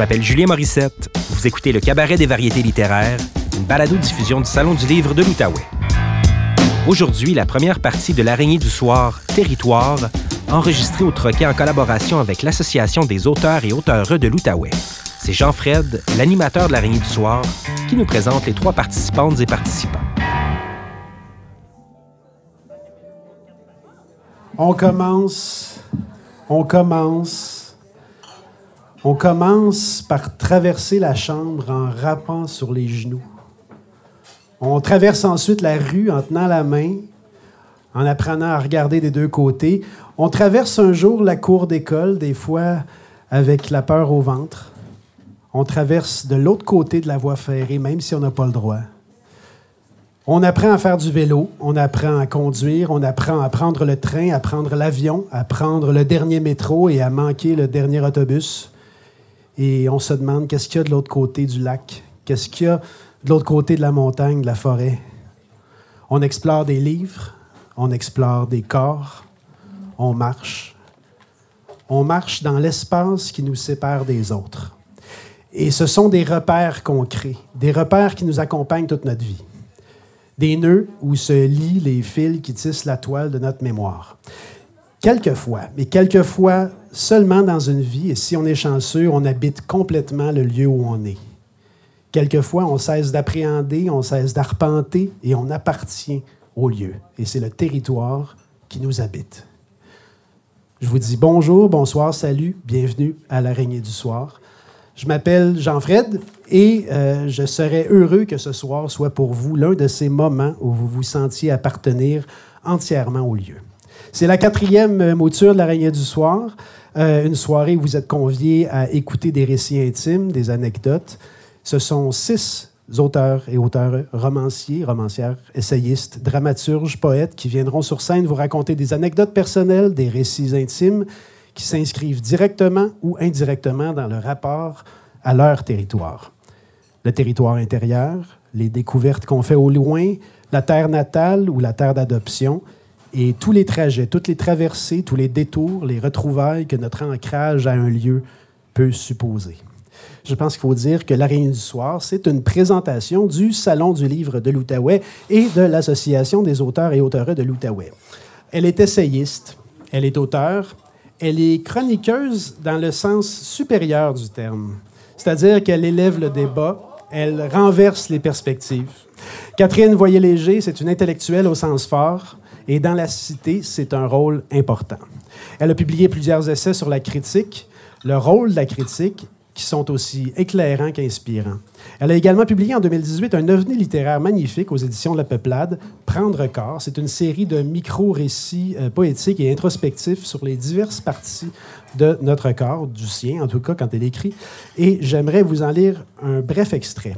m'appelle Julien Morissette. Vous écoutez le Cabaret des variétés littéraires, une balado-diffusion du Salon du livre de l'Outaouais. Aujourd'hui, la première partie de l'araignée du soir, Territoire, enregistrée au Troquet en collaboration avec l'Association des auteurs et auteureux de l'Outaouais. C'est Jean-Fred, l'animateur de l'araignée du soir, qui nous présente les trois participantes et participants. On commence, on commence, on commence par traverser la chambre en rappant sur les genoux. On traverse ensuite la rue en tenant la main, en apprenant à regarder des deux côtés. On traverse un jour la cour d'école, des fois avec la peur au ventre. On traverse de l'autre côté de la voie ferrée, même si on n'a pas le droit. On apprend à faire du vélo, on apprend à conduire, on apprend à prendre le train, à prendre l'avion, à prendre le dernier métro et à manquer le dernier autobus. Et on se demande qu'est-ce qu'il y a de l'autre côté du lac, qu'est-ce qu'il y a de l'autre côté de la montagne, de la forêt? On explore des livres, on explore des corps, on marche. On marche dans l'espace qui nous sépare des autres. Et ce sont des repères qu'on crée, des repères qui nous accompagnent toute notre vie des nœuds où se lient les fils qui tissent la toile de notre mémoire. Quelquefois, mais quelquefois seulement dans une vie, et si on est chanceux, on habite complètement le lieu où on est. Quelquefois, on cesse d'appréhender, on cesse d'arpenter et on appartient au lieu. Et c'est le territoire qui nous habite. Je vous dis bonjour, bonsoir, salut, bienvenue à l'araignée du soir. Je m'appelle Jean-Fred et euh, je serais heureux que ce soir soit pour vous l'un de ces moments où vous vous sentiez appartenir entièrement au lieu. C'est la quatrième mouture de l'araignée du soir, euh, une soirée où vous êtes conviés à écouter des récits intimes, des anecdotes. Ce sont six auteurs et auteurs romanciers, romancières, essayistes, dramaturges, poètes qui viendront sur scène vous raconter des anecdotes personnelles, des récits intimes qui s'inscrivent directement ou indirectement dans le rapport à leur territoire. Le territoire intérieur, les découvertes qu'on fait au loin, la terre natale ou la terre d'adoption, et tous les trajets, toutes les traversées, tous les détours, les retrouvailles que notre ancrage à un lieu peut supposer. Je pense qu'il faut dire que La Réunion du Soir, c'est une présentation du Salon du livre de l'Outaouais et de l'Association des auteurs et auteureux de l'Outaouais. Elle est essayiste, elle est auteure, elle est chroniqueuse dans le sens supérieur du terme, c'est-à-dire qu'elle élève le débat, elle renverse les perspectives. Catherine Voyer-Léger, c'est une intellectuelle au sens fort, et dans la cité, c'est un rôle important. Elle a publié plusieurs essais sur la critique, le rôle de la critique qui sont aussi éclairants qu'inspirants. Elle a également publié en 2018 un ovni littéraire magnifique aux éditions de La Peuplade, Prendre corps. C'est une série de micro-récits euh, poétiques et introspectifs sur les diverses parties de notre corps, du sien en tout cas quand elle écrit. Et j'aimerais vous en lire un bref extrait.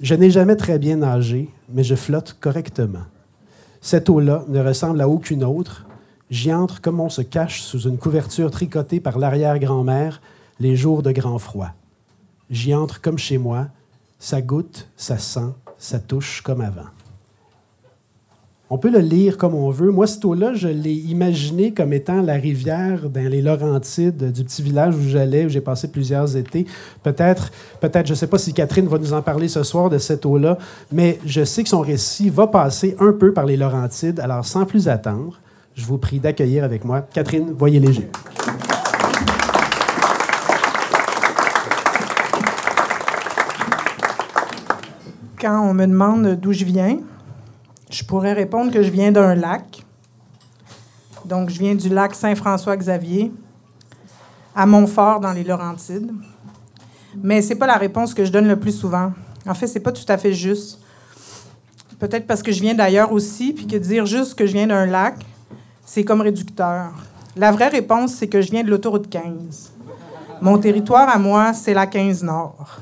Je n'ai jamais très bien nagé, mais je flotte correctement. Cette eau-là ne ressemble à aucune autre. J'y entre comme on se cache sous une couverture tricotée par l'arrière-grand-mère les jours de grand froid. J'y entre comme chez moi, ça goûte, ça sent, ça touche comme avant. On peut le lire comme on veut. Moi, cette eau-là, je l'ai imaginé comme étant la rivière dans les Laurentides du petit village où j'allais, où j'ai passé plusieurs étés. Peut-être, je ne sais pas si Catherine va nous en parler ce soir de cette eau-là, mais je sais que son récit va passer un peu par les Laurentides. Alors, sans plus attendre, je vous prie d'accueillir avec moi Catherine Voyer-Léger. quand on me demande d'où je viens, je pourrais répondre que je viens d'un lac. Donc, je viens du lac Saint-François-Xavier, à Montfort, dans les Laurentides. Mais ce n'est pas la réponse que je donne le plus souvent. En fait, ce n'est pas tout à fait juste. Peut-être parce que je viens d'ailleurs aussi, puis que dire juste que je viens d'un lac, c'est comme réducteur. La vraie réponse, c'est que je viens de l'autoroute 15. Mon territoire à moi, c'est la 15 Nord.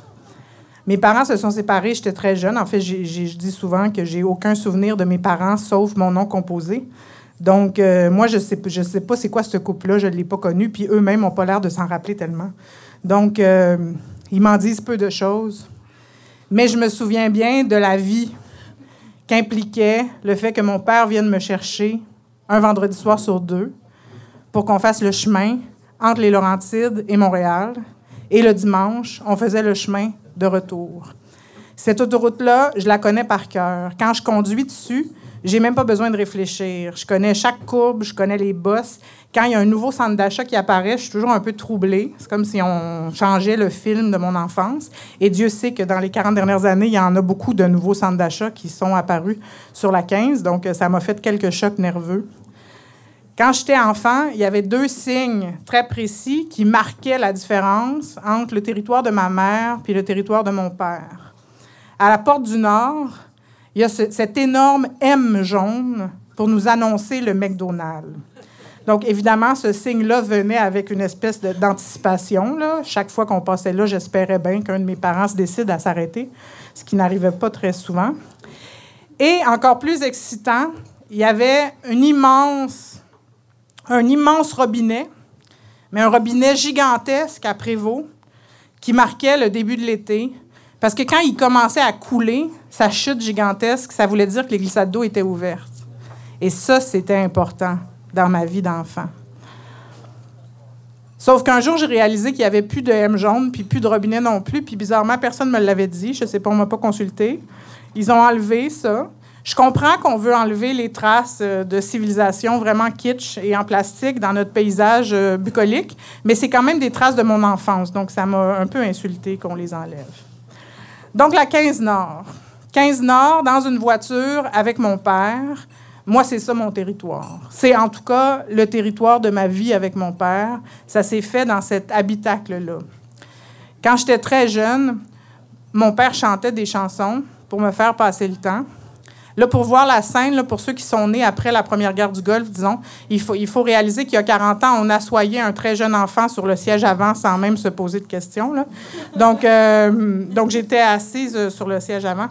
Mes parents se sont séparés, j'étais très jeune. En fait, je dis souvent que j'ai aucun souvenir de mes parents, sauf mon nom composé. Donc, euh, moi, je ne sais, pas c'est quoi ce couple-là, je ne l'ai pas connu, puis eux-mêmes n'ont pas l'air de s'en rappeler tellement. Donc, euh, ils m'en disent peu de choses. Mais je me souviens bien de la vie qu'impliquait le fait que mon père vienne me chercher un vendredi soir sur deux pour qu'on fasse le chemin entre les Laurentides et Montréal Et le dimanche, on faisait le chemin de retour. Cette autoroute-là, je la connais par cœur. Quand je conduis dessus, j'ai même pas besoin de réfléchir. Je connais chaque courbe, je connais les bosses. Quand il y a un nouveau centre d'achat qui apparaît, je suis toujours un peu troublée. C'est comme si on changeait le film de mon enfance. Et Dieu sait que dans les 40 dernières années, il y en a beaucoup de nouveaux centres d'achat qui sont apparus sur la 15. Donc, ça m'a fait quelques chocs nerveux. Quand j'étais enfant, il y avait deux signes très précis qui marquaient la différence entre le territoire de ma mère et le territoire de mon père. À la porte du Nord, il y a cet énorme M jaune pour nous annoncer le McDonald's. Donc, évidemment, ce signe-là venait avec une espèce d'anticipation. Chaque fois qu'on passait là, j'espérais bien qu'un de mes parents se décide à s'arrêter, ce qui n'arrivait pas très souvent. Et encore plus excitant, il y avait une immense, un immense robinet, mais un robinet gigantesque à Prévost, qui marquait le début de l'été. Parce que quand il commençait à couler, sa chute gigantesque, ça voulait dire que les glissades d'eau étaient ouvertes. Et ça, c'était important dans ma vie d'enfant. Sauf qu'un jour, j'ai réalisé qu'il n'y avait plus de M jaune, puis plus de robinet non plus, puis bizarrement, personne ne me l'avait dit. Je ne sais pas, on ne m'a pas consulté. Ils ont enlevé ça. Je comprends qu'on veut enlever les traces euh, de civilisation vraiment kitsch et en plastique dans notre paysage euh, bucolique, mais c'est quand même des traces de mon enfance, donc ça m'a un peu insulté qu'on les enlève. Donc, la 15 Nord. 15 Nord, dans une voiture avec mon père. Moi, c'est ça mon territoire. C'est en tout cas le territoire de ma vie avec mon père. Ça s'est fait dans cet habitacle-là. Quand j'étais très jeune, mon père chantait des chansons pour me faire passer le temps. Là, pour voir la scène, pour ceux qui sont nés après la Première Guerre du Golfe, disons, il faut, il réaliser qu'il y a 40 ans, on assoyait un très jeune enfant sur le siège avant sans même se poser de questions. Donc, euh, donc j'étais assise sur le siège avant.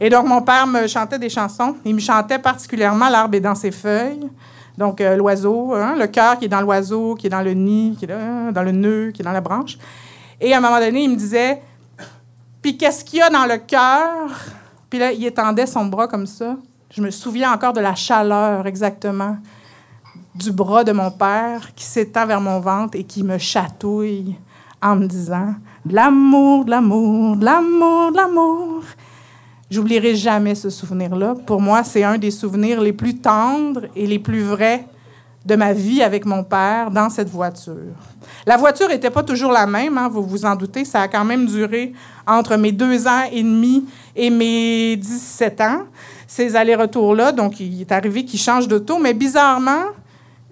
Et donc, mon père me chantait des chansons. Il me chantait particulièrement L'arbre est dans ses feuilles. Donc, euh, l'oiseau, hein, le cœur qui est dans l'oiseau, qui est dans le nid, qui est dans le nœud, qui est dans la branche. Et à un moment donné, il me disait Puis qu'est-ce qu'il y a dans le cœur Puis là, il étendait son bras comme ça. Je me souviens encore de la chaleur exactement du bras de mon père qui s'étend vers mon ventre et qui me chatouille en me disant l'amour, de l'amour, de l'amour, de l'amour. J'oublierai jamais ce souvenir-là. Pour moi, c'est un des souvenirs les plus tendres et les plus vrais de ma vie avec mon père dans cette voiture. La voiture n'était pas toujours la même, hein, vous vous en doutez. Ça a quand même duré entre mes deux ans et demi et mes 17 ans, ces allers-retours-là. Donc, il est arrivé qu'il change d'auto. Mais bizarrement,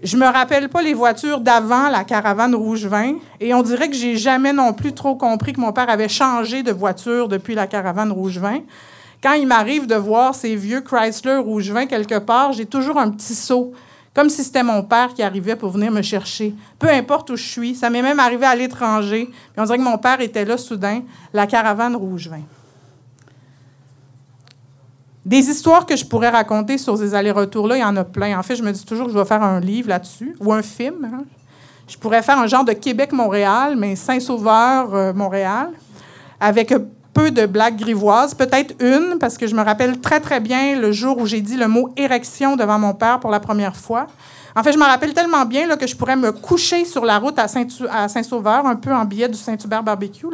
je me rappelle pas les voitures d'avant la caravane rouge vin. Et on dirait que j'ai jamais non plus trop compris que mon père avait changé de voiture depuis la caravane rouge vin. Quand il m'arrive de voir ces vieux Chrysler rouge vin quelque part, j'ai toujours un petit saut, comme si c'était mon père qui arrivait pour venir me chercher. Peu importe où je suis, ça m'est même arrivé à l'étranger. On dirait que mon père était là soudain, la caravane rouge vin. Des histoires que je pourrais raconter sur ces allers-retours-là, il y en a plein. En fait, je me dis toujours que je vais faire un livre là-dessus ou un film. Hein. Je pourrais faire un genre de Québec-Montréal, mais Saint-Sauveur-Montréal, avec peu de blagues grivoises, peut-être une, parce que je me rappelle très, très bien le jour où j'ai dit le mot érection devant mon père pour la première fois. En fait, je me rappelle tellement bien là, que je pourrais me coucher sur la route à Saint-Sauveur, un peu en billet du Saint-Hubert Barbecue.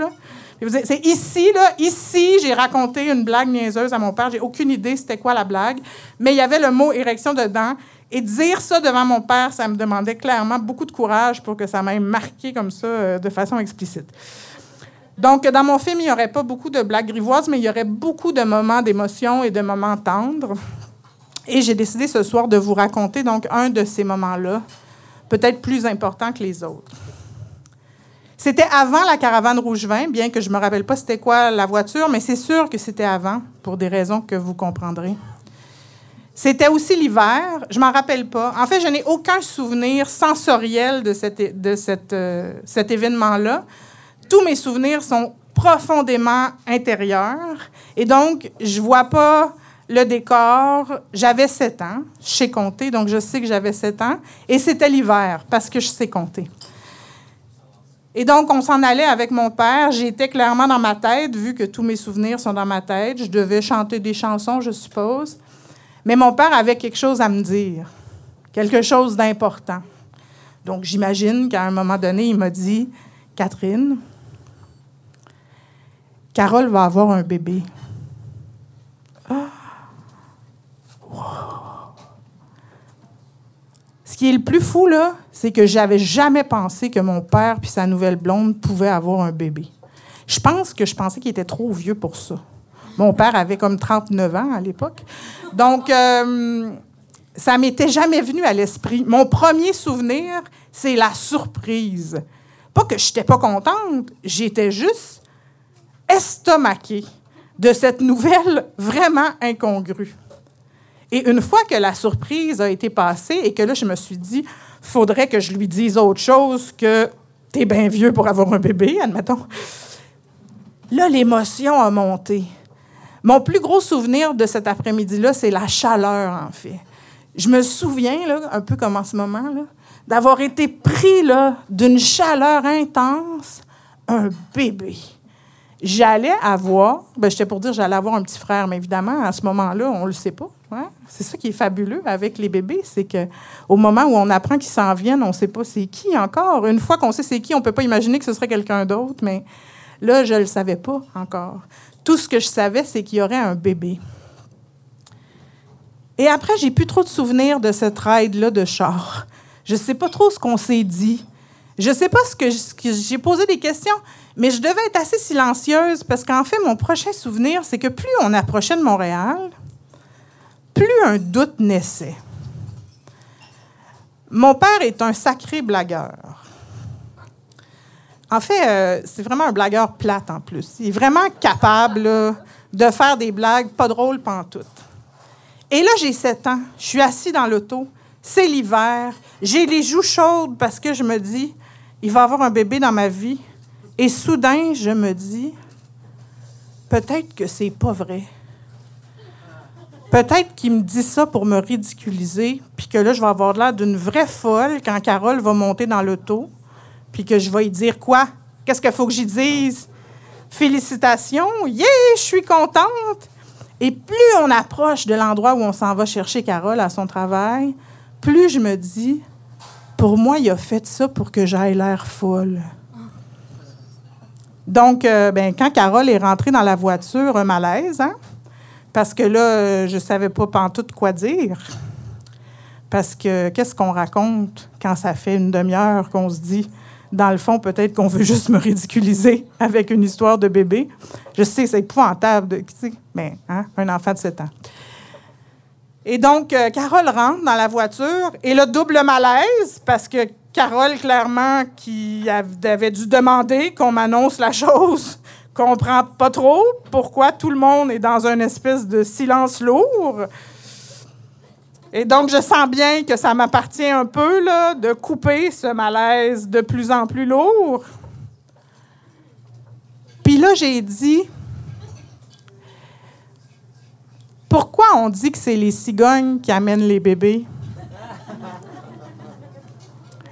C'est ici, là, ici, j'ai raconté une blague niaiseuse à mon père. J'ai aucune idée c'était quoi la blague, mais il y avait le mot érection dedans. Et dire ça devant mon père, ça me demandait clairement beaucoup de courage pour que ça m'ait marqué comme ça euh, de façon explicite. Donc, dans mon film, il n'y aurait pas beaucoup de blagues grivoises, mais il y aurait beaucoup de moments d'émotion et de moments tendres. Et j'ai décidé ce soir de vous raconter donc un de ces moments-là, peut-être plus important que les autres. C'était avant la caravane rouge-vin, bien que je ne me rappelle pas c'était quoi la voiture, mais c'est sûr que c'était avant, pour des raisons que vous comprendrez. C'était aussi l'hiver, je m'en rappelle pas. En fait, je n'ai aucun souvenir sensoriel de, de cette, euh, cet événement-là tous mes souvenirs sont profondément intérieurs. Et donc, je vois pas le décor. J'avais 7 ans. Je sais compter, donc je sais que j'avais 7 ans. Et c'était l'hiver, parce que je sais compter. Et donc, on s'en allait avec mon père. J'étais clairement dans ma tête, vu que tous mes souvenirs sont dans ma tête. Je devais chanter des chansons, je suppose. Mais mon père avait quelque chose à me dire, quelque chose d'important. Donc, j'imagine qu'à un moment donné, il m'a dit Catherine, Carole va avoir un bébé. Ce qui est le plus fou, là, c'est que j'avais jamais pensé que mon père puis sa nouvelle blonde pouvaient avoir un bébé. Je pense que je pensais qu'il était trop vieux pour ça. Mon père avait comme 39 ans à l'époque. Donc, euh, ça m'était jamais venu à l'esprit. Mon premier souvenir, c'est la surprise. Pas que je n'étais pas contente, j'étais juste estomaquée de cette nouvelle vraiment incongrue. Et une fois que la surprise a été passée et que là, je me suis dit, faudrait que je lui dise autre chose que t'es bien vieux pour avoir un bébé, admettons. Là, l'émotion a monté. Mon plus gros souvenir de cet après-midi-là, c'est la chaleur, en fait. Je me souviens, là, un peu comme en ce moment, d'avoir été pris d'une chaleur intense, un bébé j'allais avoir, ben, j'étais pour dire j'allais avoir un petit frère, mais évidemment, à ce moment-là, on ne le sait pas. Hein. C'est ça qui est fabuleux avec les bébés, c'est qu'au moment où on apprend qu'ils s'en viennent, on ne sait pas c'est qui encore. Une fois qu'on sait c'est qui, on ne peut pas imaginer que ce serait quelqu'un d'autre, mais là, je ne le savais pas encore. Tout ce que je savais, c'est qu'il y aurait un bébé. Et après, j'ai plus trop de souvenirs de cette ride-là de char. Je ne sais pas trop ce qu'on s'est dit. Je ne sais pas ce que j'ai posé des questions. Mais je devais être assez silencieuse parce qu'en fait, mon prochain souvenir, c'est que plus on approchait de Montréal, plus un doute naissait. Mon père est un sacré blagueur. En fait, euh, c'est vraiment un blagueur plate en plus. Il est vraiment capable de faire des blagues pas drôles pantoute. Et là, j'ai 7 ans. Je suis assis dans l'auto. C'est l'hiver. J'ai les joues chaudes parce que je me dis, il va avoir un bébé dans ma vie. Et soudain, je me dis, peut-être que c'est pas vrai. Peut-être qu'il me dit ça pour me ridiculiser, puis que là, je vais avoir l'air d'une vraie folle quand Carole va monter dans l'auto, puis que je vais lui dire quoi? Qu'est-ce qu'il faut que j'y dise? Félicitations, yeah, je suis contente. Et plus on approche de l'endroit où on s'en va chercher Carole à son travail, plus je me dis, pour moi, il a fait ça pour que j'aille l'air folle. Donc, euh, ben, quand Carole est rentrée dans la voiture, un malaise, hein? Parce que là, euh, je ne savais pas pantoute quoi dire. Parce que qu'est-ce qu'on raconte quand ça fait une demi-heure qu'on se dit, dans le fond, peut-être qu'on veut juste me ridiculiser avec une histoire de bébé. Je sais, c'est épouvantable, de, mais hein, un enfant de 7 ans. Et donc, euh, Carole rentre dans la voiture et le double malaise parce que Carole, clairement, qui avait dû demander qu'on m'annonce la chose, comprend pas trop pourquoi tout le monde est dans une espèce de silence lourd. Et donc, je sens bien que ça m'appartient un peu là, de couper ce malaise de plus en plus lourd. Puis là, j'ai dit, pourquoi on dit que c'est les cigognes qui amènent les bébés?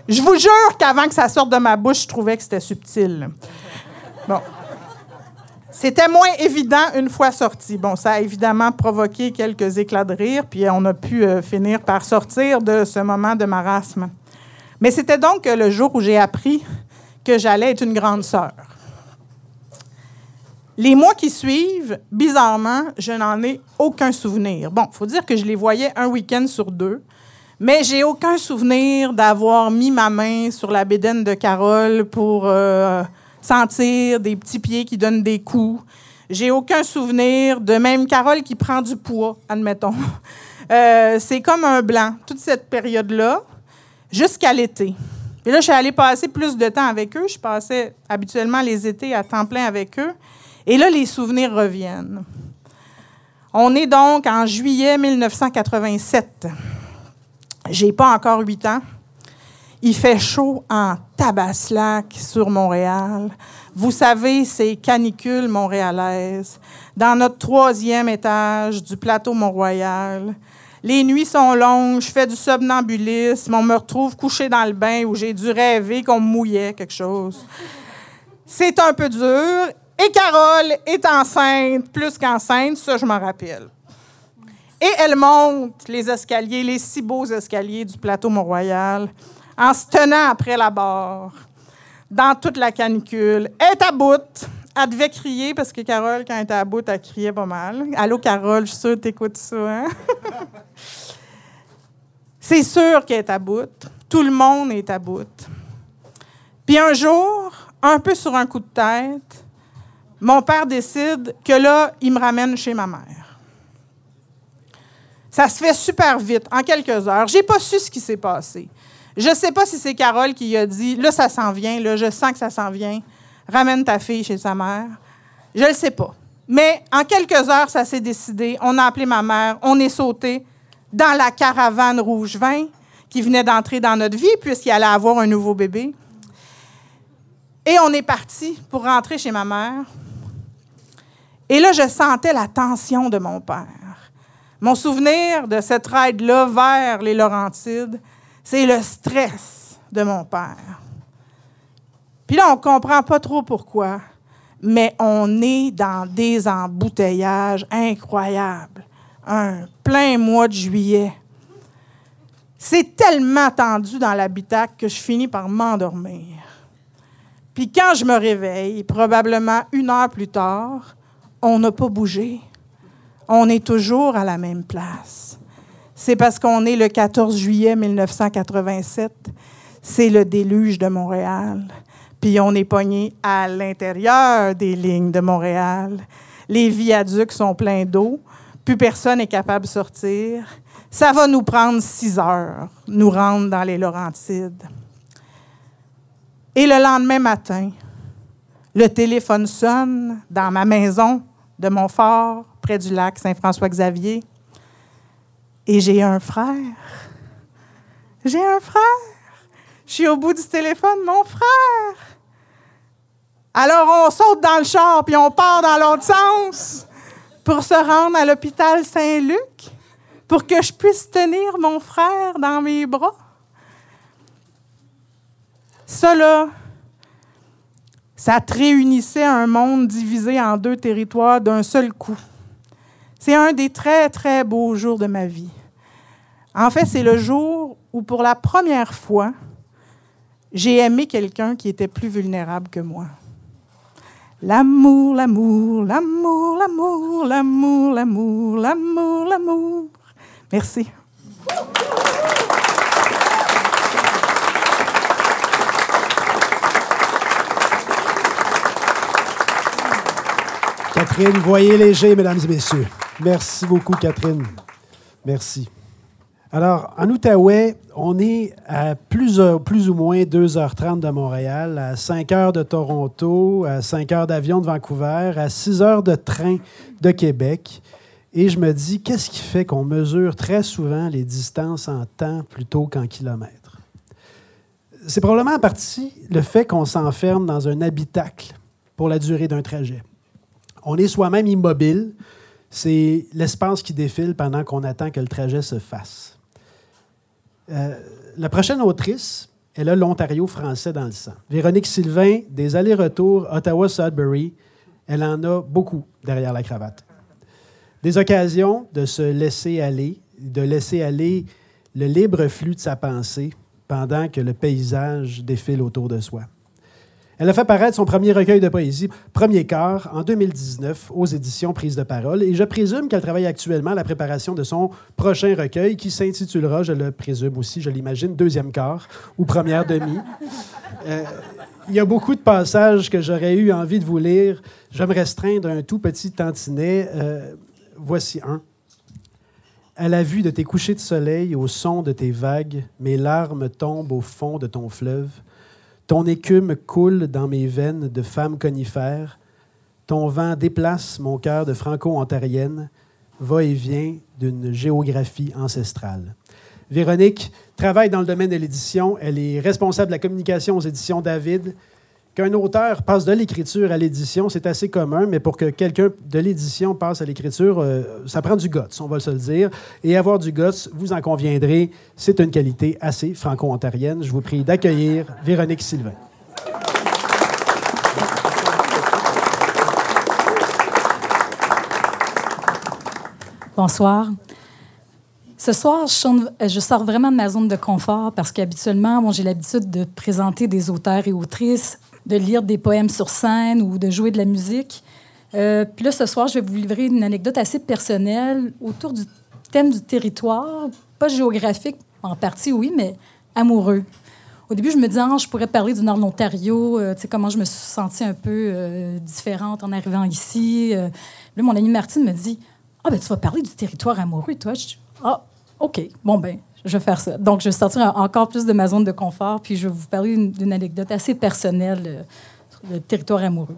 Je vous jure qu'avant que ça sorte de ma bouche, je trouvais que c'était subtil. Bon. C'était moins évident une fois sorti. Bon, ça a évidemment provoqué quelques éclats de rire, puis on a pu euh, finir par sortir de ce moment de marasme. Mais c'était donc le jour où j'ai appris que j'allais être une grande sœur. Les mois qui suivent, bizarrement, je n'en ai aucun souvenir. Bon, faut dire que je les voyais un week-end sur deux. Mais j'ai aucun souvenir d'avoir mis ma main sur la bédaine de Carole pour euh, sentir des petits pieds qui donnent des coups. J'ai aucun souvenir de même Carole qui prend du poids, admettons. Euh, c'est comme un blanc, toute cette période-là, jusqu'à l'été. Et là, je suis allée passer plus de temps avec eux. Je passais habituellement les étés à temps plein avec eux. Et là, les souvenirs reviennent. On est donc en juillet 1987. J'ai pas encore huit ans. Il fait chaud en tabaslac sur Montréal. Vous savez, c'est canicule montréalaise. Dans notre troisième étage du plateau Mont-Royal. Les nuits sont longues, je fais du somnambulisme, on me retrouve couché dans le bain où j'ai dû rêver qu'on me mouillait quelque chose. C'est un peu dur. Et Carole est enceinte, plus qu'enceinte, ça je m'en rappelle. Et elle monte les escaliers, les si beaux escaliers du plateau Mont-Royal, en se tenant après la barre, dans toute la canicule. Elle est à bout, elle devait crier parce que Carole, quand elle était à bout, elle criait pas mal. Allô, Carole, je suis sûre que t'écoutes ça, hein? C'est sûr qu'elle est à bout. Tout le monde est à bout. Puis un jour, un peu sur un coup de tête, mon père décide que là, il me ramène chez ma mère. Ça se fait super vite, en quelques heures. J'ai pas su ce qui s'est passé. Je sais pas si c'est Carole qui a dit là, ça s'en vient, là, je sens que ça s'en vient. Ramène ta fille chez sa mère. Je ne sais pas. Mais en quelques heures, ça s'est décidé. On a appelé ma mère, on est sauté dans la caravane rouge vin qui venait d'entrer dans notre vie puisqu'il allait avoir un nouveau bébé. Et on est parti pour rentrer chez ma mère. Et là, je sentais la tension de mon père. Mon souvenir de cette ride-là vers les Laurentides, c'est le stress de mon père. Puis là, on ne comprend pas trop pourquoi, mais on est dans des embouteillages incroyables. Un plein mois de juillet. C'est tellement tendu dans l'habitacle que je finis par m'endormir. Puis quand je me réveille, probablement une heure plus tard, on n'a pas bougé. On est toujours à la même place. C'est parce qu'on est le 14 juillet 1987. C'est le déluge de Montréal. Puis on est pogné à l'intérieur des lignes de Montréal. Les viaducs sont pleins d'eau. Plus personne n'est capable de sortir. Ça va nous prendre six heures, nous rendre dans les Laurentides. Et le lendemain matin, le téléphone sonne dans ma maison de Montfort, près du lac Saint-François-Xavier. Et j'ai un frère. J'ai un frère. Je suis au bout du téléphone, mon frère. Alors on saute dans le char puis on part dans l'autre sens pour se rendre à l'hôpital Saint-Luc pour que je puisse tenir mon frère dans mes bras. Ça, ça te réunissait un monde divisé en deux territoires d'un seul coup. C'est un des très, très beaux jours de ma vie. En fait, c'est le jour où, pour la première fois, j'ai aimé quelqu'un qui était plus vulnérable que moi. L'amour, l'amour, l'amour, l'amour, l'amour, l'amour, l'amour, l'amour. Merci. Catherine, voyez léger, mesdames et messieurs. Merci beaucoup, Catherine. Merci. Alors, en Outaouais, on est à plus, plus ou moins 2h30 de Montréal, à 5 heures de Toronto, à 5 heures d'avion de Vancouver, à 6 heures de train de Québec. Et je me dis, qu'est-ce qui fait qu'on mesure très souvent les distances en temps plutôt qu'en kilomètres? C'est probablement en partie le fait qu'on s'enferme dans un habitacle pour la durée d'un trajet. On est soi-même immobile. C'est l'espace qui défile pendant qu'on attend que le trajet se fasse. Euh, la prochaine autrice, elle a l'Ontario français dans le sang. Véronique Sylvain, des allers-retours Ottawa-Sudbury, elle en a beaucoup derrière la cravate. Des occasions de se laisser aller, de laisser aller le libre flux de sa pensée pendant que le paysage défile autour de soi. Elle a fait paraître son premier recueil de poésie, Premier quart, en 2019 aux éditions Prise de parole. Et je présume qu'elle travaille actuellement à la préparation de son prochain recueil qui s'intitulera, je le présume aussi, je l'imagine, Deuxième quart ou Première demi. Euh, il y a beaucoup de passages que j'aurais eu envie de vous lire. Je me restreins d'un tout petit tantinet. Euh, voici un. À la vue de tes couchers de soleil, au son de tes vagues, mes larmes tombent au fond de ton fleuve. Ton écume coule dans mes veines de femme conifère. Ton vent déplace mon cœur de franco-ontarienne, va et vient d'une géographie ancestrale. Véronique travaille dans le domaine de l'édition. Elle est responsable de la communication aux éditions David. Qu'un auteur passe de l'écriture à l'édition, c'est assez commun, mais pour que quelqu'un de l'édition passe à l'écriture, euh, ça prend du guts, on va se le dire. Et avoir du guts, vous en conviendrez, c'est une qualité assez franco-ontarienne. Je vous prie d'accueillir Véronique Sylvain. Bonsoir. Ce soir, je sors vraiment de ma zone de confort parce qu'habituellement, bon, j'ai l'habitude de présenter des auteurs et autrices de lire des poèmes sur scène ou de jouer de la musique. Euh, puis là, ce soir, je vais vous livrer une anecdote assez personnelle autour du thème du territoire, pas géographique en partie, oui, mais amoureux. Au début, je me disais, ah, je pourrais parler du Nord de l'Ontario, euh, tu sais, comment je me suis sentie un peu euh, différente en arrivant ici. là, mon amie Martine me dit, ah, ben tu vas parler du territoire amoureux, toi. Ah, OK, bon, ben je vais faire ça. Donc, je vais sortir encore plus de ma zone de confort, puis je vais vous parler d'une anecdote assez personnelle sur le territoire amoureux.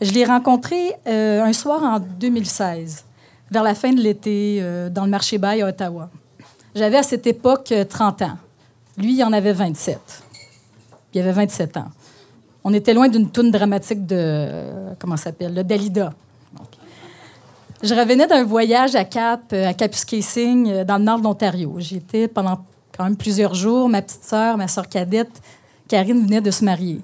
Je l'ai rencontré euh, un soir en 2016, vers la fin de l'été, euh, dans le marché bail à Ottawa. J'avais à cette époque 30 euh, ans. Lui, il en avait 27. Il avait 27 ans. On était loin d'une toune dramatique de. comment ça s'appelle? Le Dalida. Je revenais d'un voyage à Cap, à Kapuskasing, dans le nord de l'Ontario. J'y étais pendant quand même plusieurs jours. Ma petite sœur, ma sœur cadette, Karine, venait de se marier.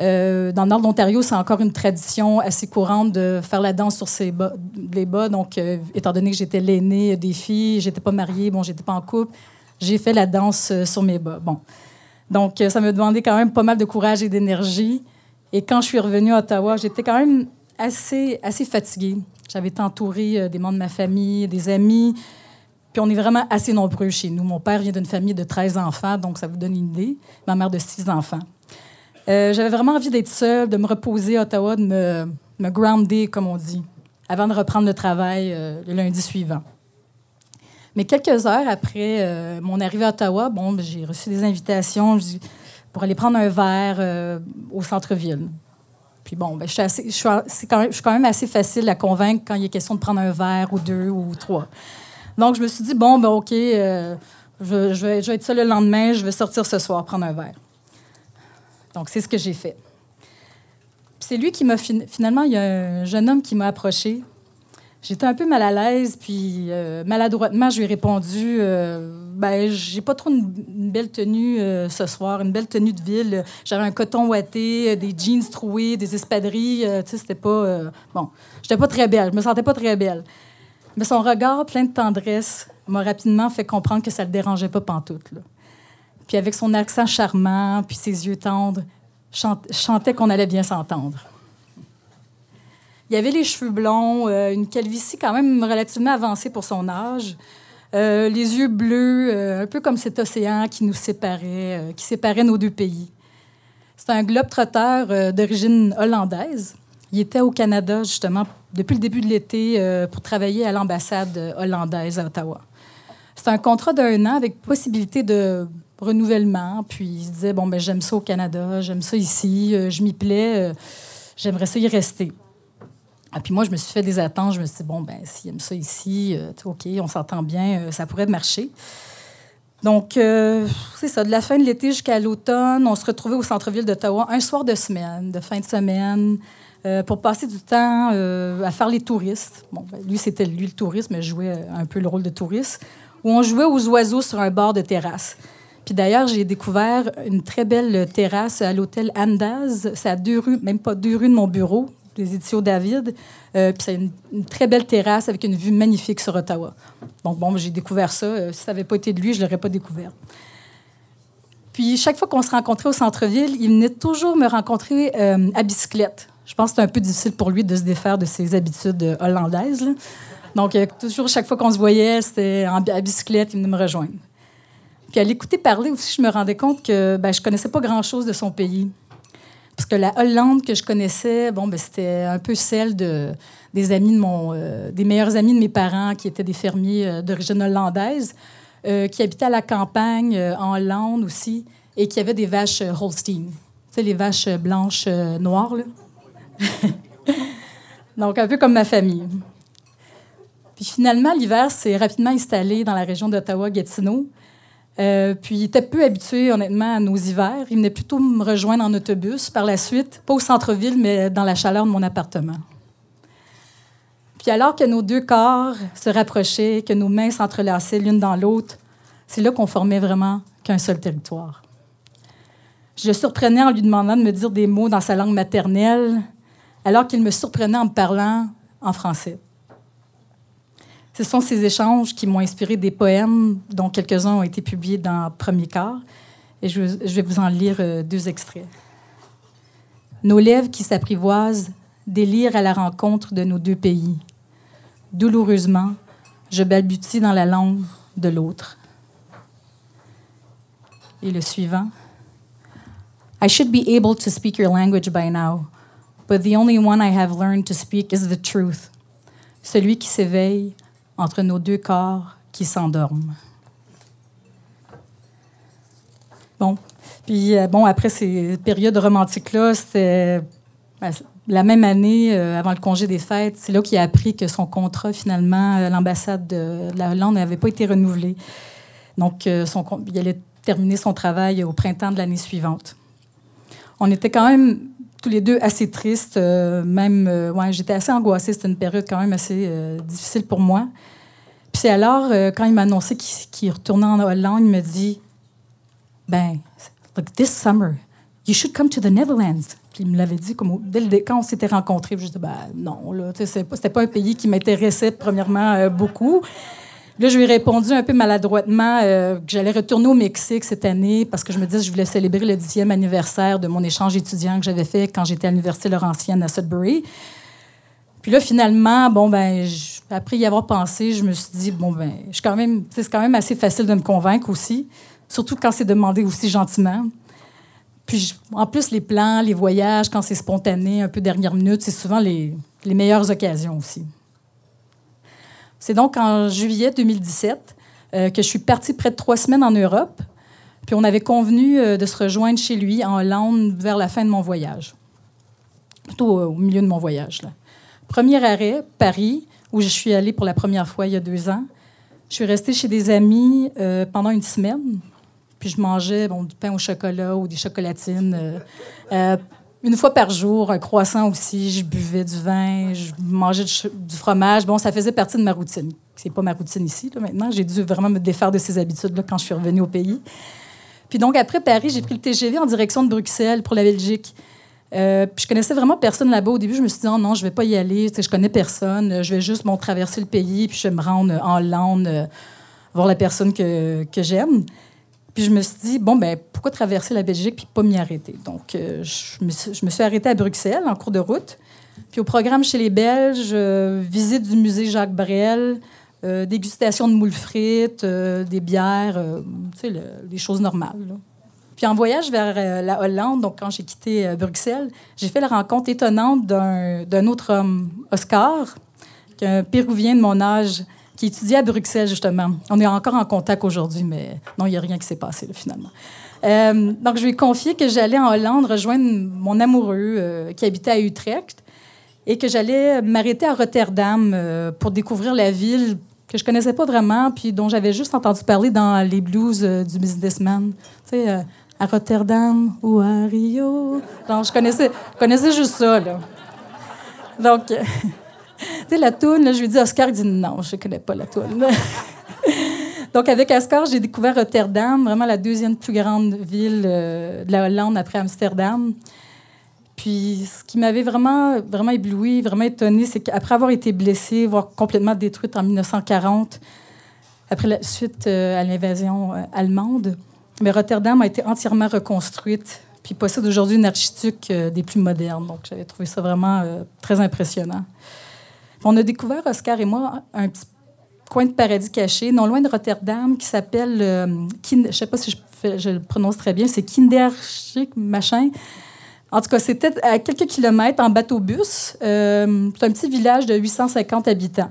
Euh, dans le nord de l'Ontario, c'est encore une tradition assez courante de faire la danse sur ses bas, les bas. Donc, euh, étant donné que j'étais l'aînée des filles, j'étais pas mariée, bon, j'étais pas en couple, j'ai fait la danse euh, sur mes bas. Bon. Donc, ça me demandait quand même pas mal de courage et d'énergie. Et quand je suis revenue à Ottawa, j'étais quand même assez, assez fatiguée. J'avais été entourée des membres de ma famille, des amis. Puis on est vraiment assez nombreux chez nous. Mon père vient d'une famille de 13 enfants, donc ça vous donne une idée. Ma mère de 6 enfants. Euh, j'avais vraiment envie d'être seule, de me reposer à Ottawa, de me, me grounder, comme on dit, avant de reprendre le travail euh, le lundi suivant. Mais quelques heures après euh, mon arrivée à Ottawa, bon, j'ai reçu des invitations pour aller prendre un verre au centre-ville. Puis bon, ben, je, suis assez, je, suis quand même, je suis quand même assez facile à convaincre quand il est question de prendre un verre ou deux ou trois. Donc, je me suis dit, bon, ben, OK, je, je, vais, je vais être seule le lendemain, je vais sortir ce soir prendre un verre. Donc, c'est ce que j'ai fait. c'est lui qui m'a finalement, il y a un jeune homme qui m'a approché. J'étais un peu mal à l'aise, puis euh, maladroitement, je lui ai répondu euh, ben, j'ai pas trop une, belle tenue euh, ce soir, une belle tenue de ville. J'avais un coton ouaté, des jeans troués, des espadrilles. tu sais, c'était pas. bon, j'étais pas très belle, je me sentais pas très belle. Mais son regard plein de tendresse m'a rapidement fait comprendre que ça le dérangeait pas pantoute. Là. Puis avec son accent charmant, puis ses yeux tendres, chantait qu'on allait bien s'entendre. Il avait les cheveux blonds, euh, une calvitie quand même relativement avancée pour son âge, euh, les yeux bleus, euh, un peu comme cet océan qui nous séparait, qui séparait nos deux pays. C'est un globe-trotteur d'origine hollandaise. Il était au Canada, justement, depuis le début de l'été, pour travailler à l'ambassade hollandaise à Ottawa. C'est un contrat d'un an avec possibilité de renouvellement. Puis il se disait, bon, ben j'aime ça au Canada, j'aime ça ici, je m'y plais, j'aimerais ça y rester. Ah, puis moi, je me suis fait des attentes. Je me suis dit, bon, ben s'il aime ça ici, euh, OK, on s'entend bien, ça pourrait marcher. Donc, c'est ça, de la fin de l'été jusqu'à l'automne, on se retrouvait au centre-ville d'Ottawa un soir de semaine, de fin de semaine, pour passer du temps à faire les touristes. Bon, ben, lui, c'était lui le touriste, mais je jouais un peu le rôle de touriste, où on jouait aux oiseaux sur un bord de terrasse. Puis d'ailleurs, j'ai découvert une très belle terrasse à l'hôtel Andaz. C'est à deux rues, même pas deux rues de mon bureau, des éditions David. Euh, puis c'est une, très belle terrasse avec une vue magnifique sur Ottawa. Donc bon, j'ai découvert ça. Euh, si ça n'avait pas été de lui, je ne l'aurais pas découvert. Puis chaque fois qu'on se rencontrait au centre-ville, il venait toujours me rencontrer euh, à bicyclette. Je pense que c'était un peu difficile pour lui de se défaire de ses habitudes hollandaises. Donc, toujours, chaque fois qu'on se voyait, c'était à bicyclette, il venait me rejoindre. Puis à l'écouter parler aussi, je me rendais compte que ben, je connaissais pas grand-chose de son pays. Parce que la Hollande que je connaissais, bon, ben, c'était un peu celle de, des amis de mon, euh, des meilleurs amis de mes parents qui étaient des fermiers euh, d'origine hollandaise, euh, qui habitaient à la campagne en Hollande aussi, et qui avaient des vaches Holstein. Tu sais, les vaches blanches noires, là. Donc, un peu comme ma famille. Puis finalement, l'hiver s'est rapidement installé dans la région d'Ottawa-Gatineau. Euh, puis il était peu habitué, honnêtement, à nos hivers. Il venait plutôt me rejoindre en autobus par la suite, pas au centre-ville, mais dans la chaleur de mon appartement. Puis alors que nos deux corps se rapprochaient, que nos mains s'entrelaçaient l'une dans l'autre, c'est là qu'on formait vraiment qu'un seul territoire. Je le surprenais en lui demandant de me dire des mots dans sa langue maternelle, alors qu'il me surprenait en me parlant en français. Ce sont ces échanges qui m'ont inspiré des poèmes, dont quelques-uns ont été publiés dans Premier Quart. Et je, vais vous en lire euh, deux extraits. nos lèvres qui s'apprivoisent, délirent à la rencontre de nos deux pays. Douloureusement, je balbutie dans la langue de l'autre. Et le suivant. I should be able to speak your language by now, but the only one I have learned to speak is the truth. Celui qui s'éveille entre nos deux corps qui s'endorment. Bon. Puis, euh, bon, après ces périodes romantiques-là, c'était ben, la même année, euh, avant le congé des fêtes, c'est là qu'il a appris que son contrat, finalement, euh, l'ambassade de, la Hollande n'avait pas été renouvelé. Donc, son, il allait terminer son travail au printemps de l'année suivante. On était quand même tous les deux assez tristes, même, ouais, j'étais assez angoissée. C'était une période quand même assez difficile pour moi. Puis c'est alors, quand il m'a annoncé qu'il retournait en Hollande, il me dit ben, like this summer, you should come to the Netherlands. Puis il me l'avait dit comme dès le, quand on s'était rencontrés. Je disais, ben non, là, c'était pas, un pays qui m'intéressait premièrement euh, beaucoup. Là, je lui ai répondu un peu maladroitement euh, que j'allais retourner au Mexique cette année parce que je me disais que je voulais célébrer le dixième anniversaire de mon échange étudiant que j'avais fait quand j'étais à l'Université Laurentienne à Sudbury. Puis là, finalement, bon, ben, après y avoir pensé, je me suis dit, bon, ben, je quand même, c'est quand même assez facile de me convaincre aussi surtout quand c'est demandé aussi gentiment. Puis en plus, les plans, les voyages, quand c'est spontané, un peu dernière minute, c'est souvent les, les, meilleures occasions aussi. C'est donc en juillet 2017 euh, que je suis partie près de trois semaines en Europe. Puis on avait convenu euh, de se rejoindre chez lui en Hollande vers la fin de mon voyage. Plutôt euh, au milieu de mon voyage. Premier arrêt, Paris, où je suis allée pour la première fois il y a deux ans. Je suis restée chez des amis pendant une semaine. Puis je mangeais bon, du pain au chocolat ou des chocolatines. Euh, euh, une fois par jour, un croissant aussi. Je buvais du vin, je mangeais du, fromage. Bon, ça faisait partie de ma routine. C'est pas ma routine ici, maintenant. J'ai dû vraiment me défaire de ces habitudes-là quand je suis revenue au pays. Puis donc, après Paris, j'ai pris le TGV en direction de Bruxelles pour la Belgique. Euh, puis je connaissais vraiment personne là-bas. Au début, je me suis dit, oh non, je vais pas y aller. Sais, je connais personne. Je vais juste bon, traverser le pays, puis je vais me rendre en Hollande, voir la personne que, que j'aime. Puis je me suis dit, bon, ben pourquoi traverser la Belgique puis pas m'y arrêter? Donc, euh, je, me suis, arrêtée à Bruxelles en cours de route. Puis au programme chez les Belges, euh, visite du musée Jacques Brel, euh, dégustation de moules frites, des bières, tu sais, des choses normales. Puis en voyage vers la Hollande, donc quand j'ai quitté Bruxelles, j'ai fait la rencontre étonnante d'un autre homme, Oscar, qui est un Péruvien de mon âge, qui étudiait à Bruxelles, justement. On est encore en contact aujourd'hui, mais non, il n'y a rien qui s'est passé, finalement. Euh, donc, je lui ai confié que j'allais en Hollande rejoindre mon amoureux euh, qui habitait à Utrecht et que j'allais m'arrêter à Rotterdam euh, pour découvrir la ville que je connaissais pas vraiment, puis dont j'avais juste entendu parler dans les blues du businessman. Tu sais, à Rotterdam ou à Rio. Donc, je connaissais, connaissais juste ça, là. Donc... sais, la toune, je lui dis Oscar, il dit non, je connais pas la toune. Donc, avec Oscar, j'ai découvert Rotterdam, vraiment la deuxième plus grande ville euh, de la Hollande après Amsterdam. Puis, ce qui m'avait vraiment, vraiment ébloui, vraiment étonné, c'est qu'après avoir été blessée, voire complètement détruite en 1940, après la suite euh, à l'invasion euh, allemande, mais Rotterdam a été entièrement reconstruite, puis possède aujourd'hui une architecture des plus modernes. Donc, j'avais trouvé ça vraiment très impressionnant. On a découvert, Oscar et moi, un petit coin de paradis caché, non loin de Rotterdam, qui s'appelle, euh, je sais pas si je, le prononce très bien, c'est Kinderschik, machin. En tout cas, c'était à quelques kilomètres en bateau-bus. Euh, c'est un petit village de 850 habitants.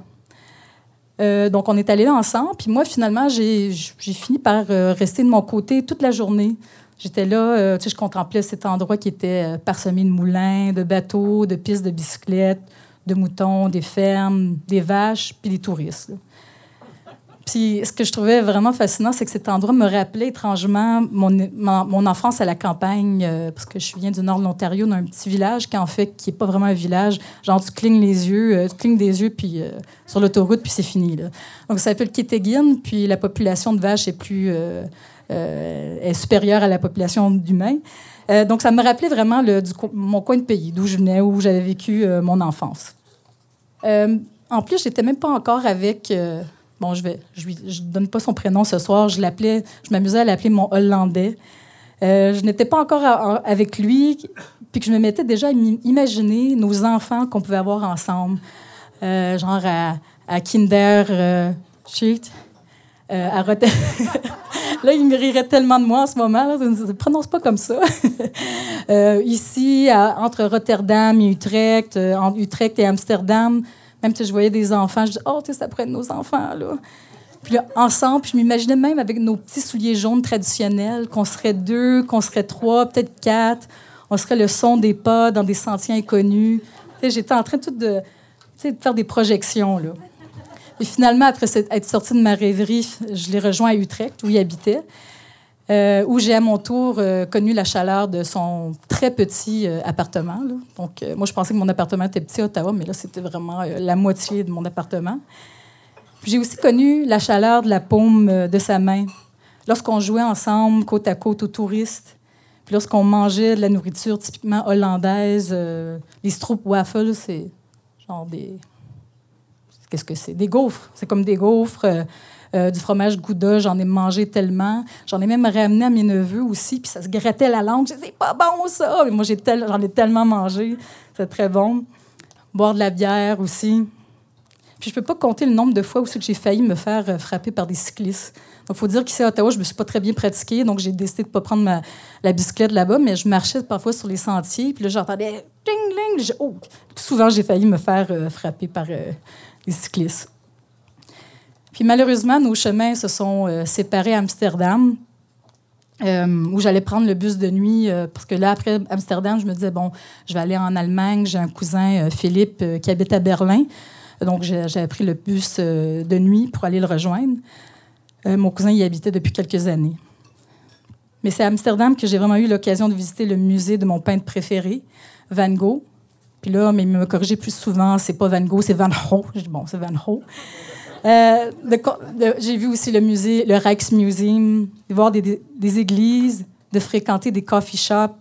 Euh, donc, on est allés là ensemble. Puis moi, finalement, j'ai fini par rester de mon côté toute la journée. J'étais là, tu sais, je contemplais cet endroit qui était parsemé de moulins, de bateaux, de pistes de bicyclettes, de moutons, des fermes, des vaches, puis des touristes. Puis ce que je trouvais vraiment fascinant, c'est que cet endroit me rappelait étrangement mon, enfance à la campagne, euh, parce que je viens du nord de l'Ontario, d'un petit village qui, en fait, qui n'est pas vraiment un village. Genre, tu clignes les yeux, euh, tu clignes des yeux puis, euh, sur l'autoroute, puis c'est fini. Donc, ça s'appelle Kitegin, puis la population de vaches est plus... est supérieure à la population d'humains. Euh, donc, ça me rappelait vraiment mon coin de pays, d'où je venais, où j'avais vécu euh, mon enfance. Euh, en plus, j'étais même pas encore avec. bon, je vais, je, ne donne pas son prénom ce soir. Je l'appelais, je m'amusais à l'appeler mon Hollandais. Euh, je n'étais pas encore avec lui, puis que je me mettais déjà à imaginer nos enfants qu'on pouvait avoir ensemble. Euh, genre à, à Kinder euh, euh à Rotterdam. là, il me rirait tellement de moi en ce moment. Là, ne prononce pas comme ça. ici, entre Rotterdam et Utrecht, entre Utrecht et Amsterdam, même si je voyais des enfants, je dis Oh, ça pourrait être nos enfants. là. Puis là, ensemble, je m'imaginais même avec nos petits souliers jaunes traditionnels, qu'on serait deux, qu'on serait trois, peut-être quatre. On serait le son des pas dans des sentiers inconnus. J'étais en train tout de, de faire des projections. Là. Et finalement, après être sortie de ma rêverie, je l'ai rejoint à Utrecht, où il habitait, euh, où j'ai à mon tour euh, connu la chaleur de son très petit euh, appartement. Donc, moi, je pensais que mon appartement était petit à Ottawa, mais là, c'était vraiment la moitié de mon appartement. J'ai aussi connu la chaleur de la paume de sa main lorsqu'on jouait ensemble côte à côte aux touristes. Puis lorsqu'on mangeait de la nourriture typiquement hollandaise, les stroop waffles, c'est genre des. Qu'est-ce que c'est? Des gaufres. C'est comme des gaufres. Euh, du fromage Gouda, j'en ai mangé tellement. J'en ai même ramené à mes neveux aussi, puis ça se grattait la langue. Je c'est pas bon ça! Mais moi, j'en ai tellement mangé. C'est très bon. Boire de la bière aussi. Puis je peux pas compter le nombre de fois où j'ai failli me faire euh, frapper par des cyclistes. Donc, il faut dire qu'ici à Ottawa, je me suis pas très bien pratiquée, donc j'ai décidé de pas prendre ma, la bicyclette là-bas, mais je marchais parfois sur les sentiers, puis là, j'entendais ding, ding. Oh! Souvent, j'ai failli me faire euh, frapper par euh, des cyclistes. Puis malheureusement, nos chemins se sont séparés à Amsterdam, où j'allais prendre le bus de nuit, parce que là, après Amsterdam, je me disais, bon, je vais aller en Allemagne, j'ai un cousin, Philippe, qui habite à Berlin. Donc, j'ai pris le bus euh, de nuit pour aller le rejoindre. Euh, mon cousin y habitait depuis quelques années. Mais c'est à Amsterdam que j'ai vraiment eu l'occasion de visiter le musée de mon peintre préféré, Van Gogh. Puis là, mais il me corrigeait plus souvent, c'est pas Van Gogh, c'est Van Gogh. Je dis, bon, c'est Van Gogh. Euh, j'ai vu aussi le musée, le Rijksmuseum, voir des, églises, de fréquenter des coffee shops,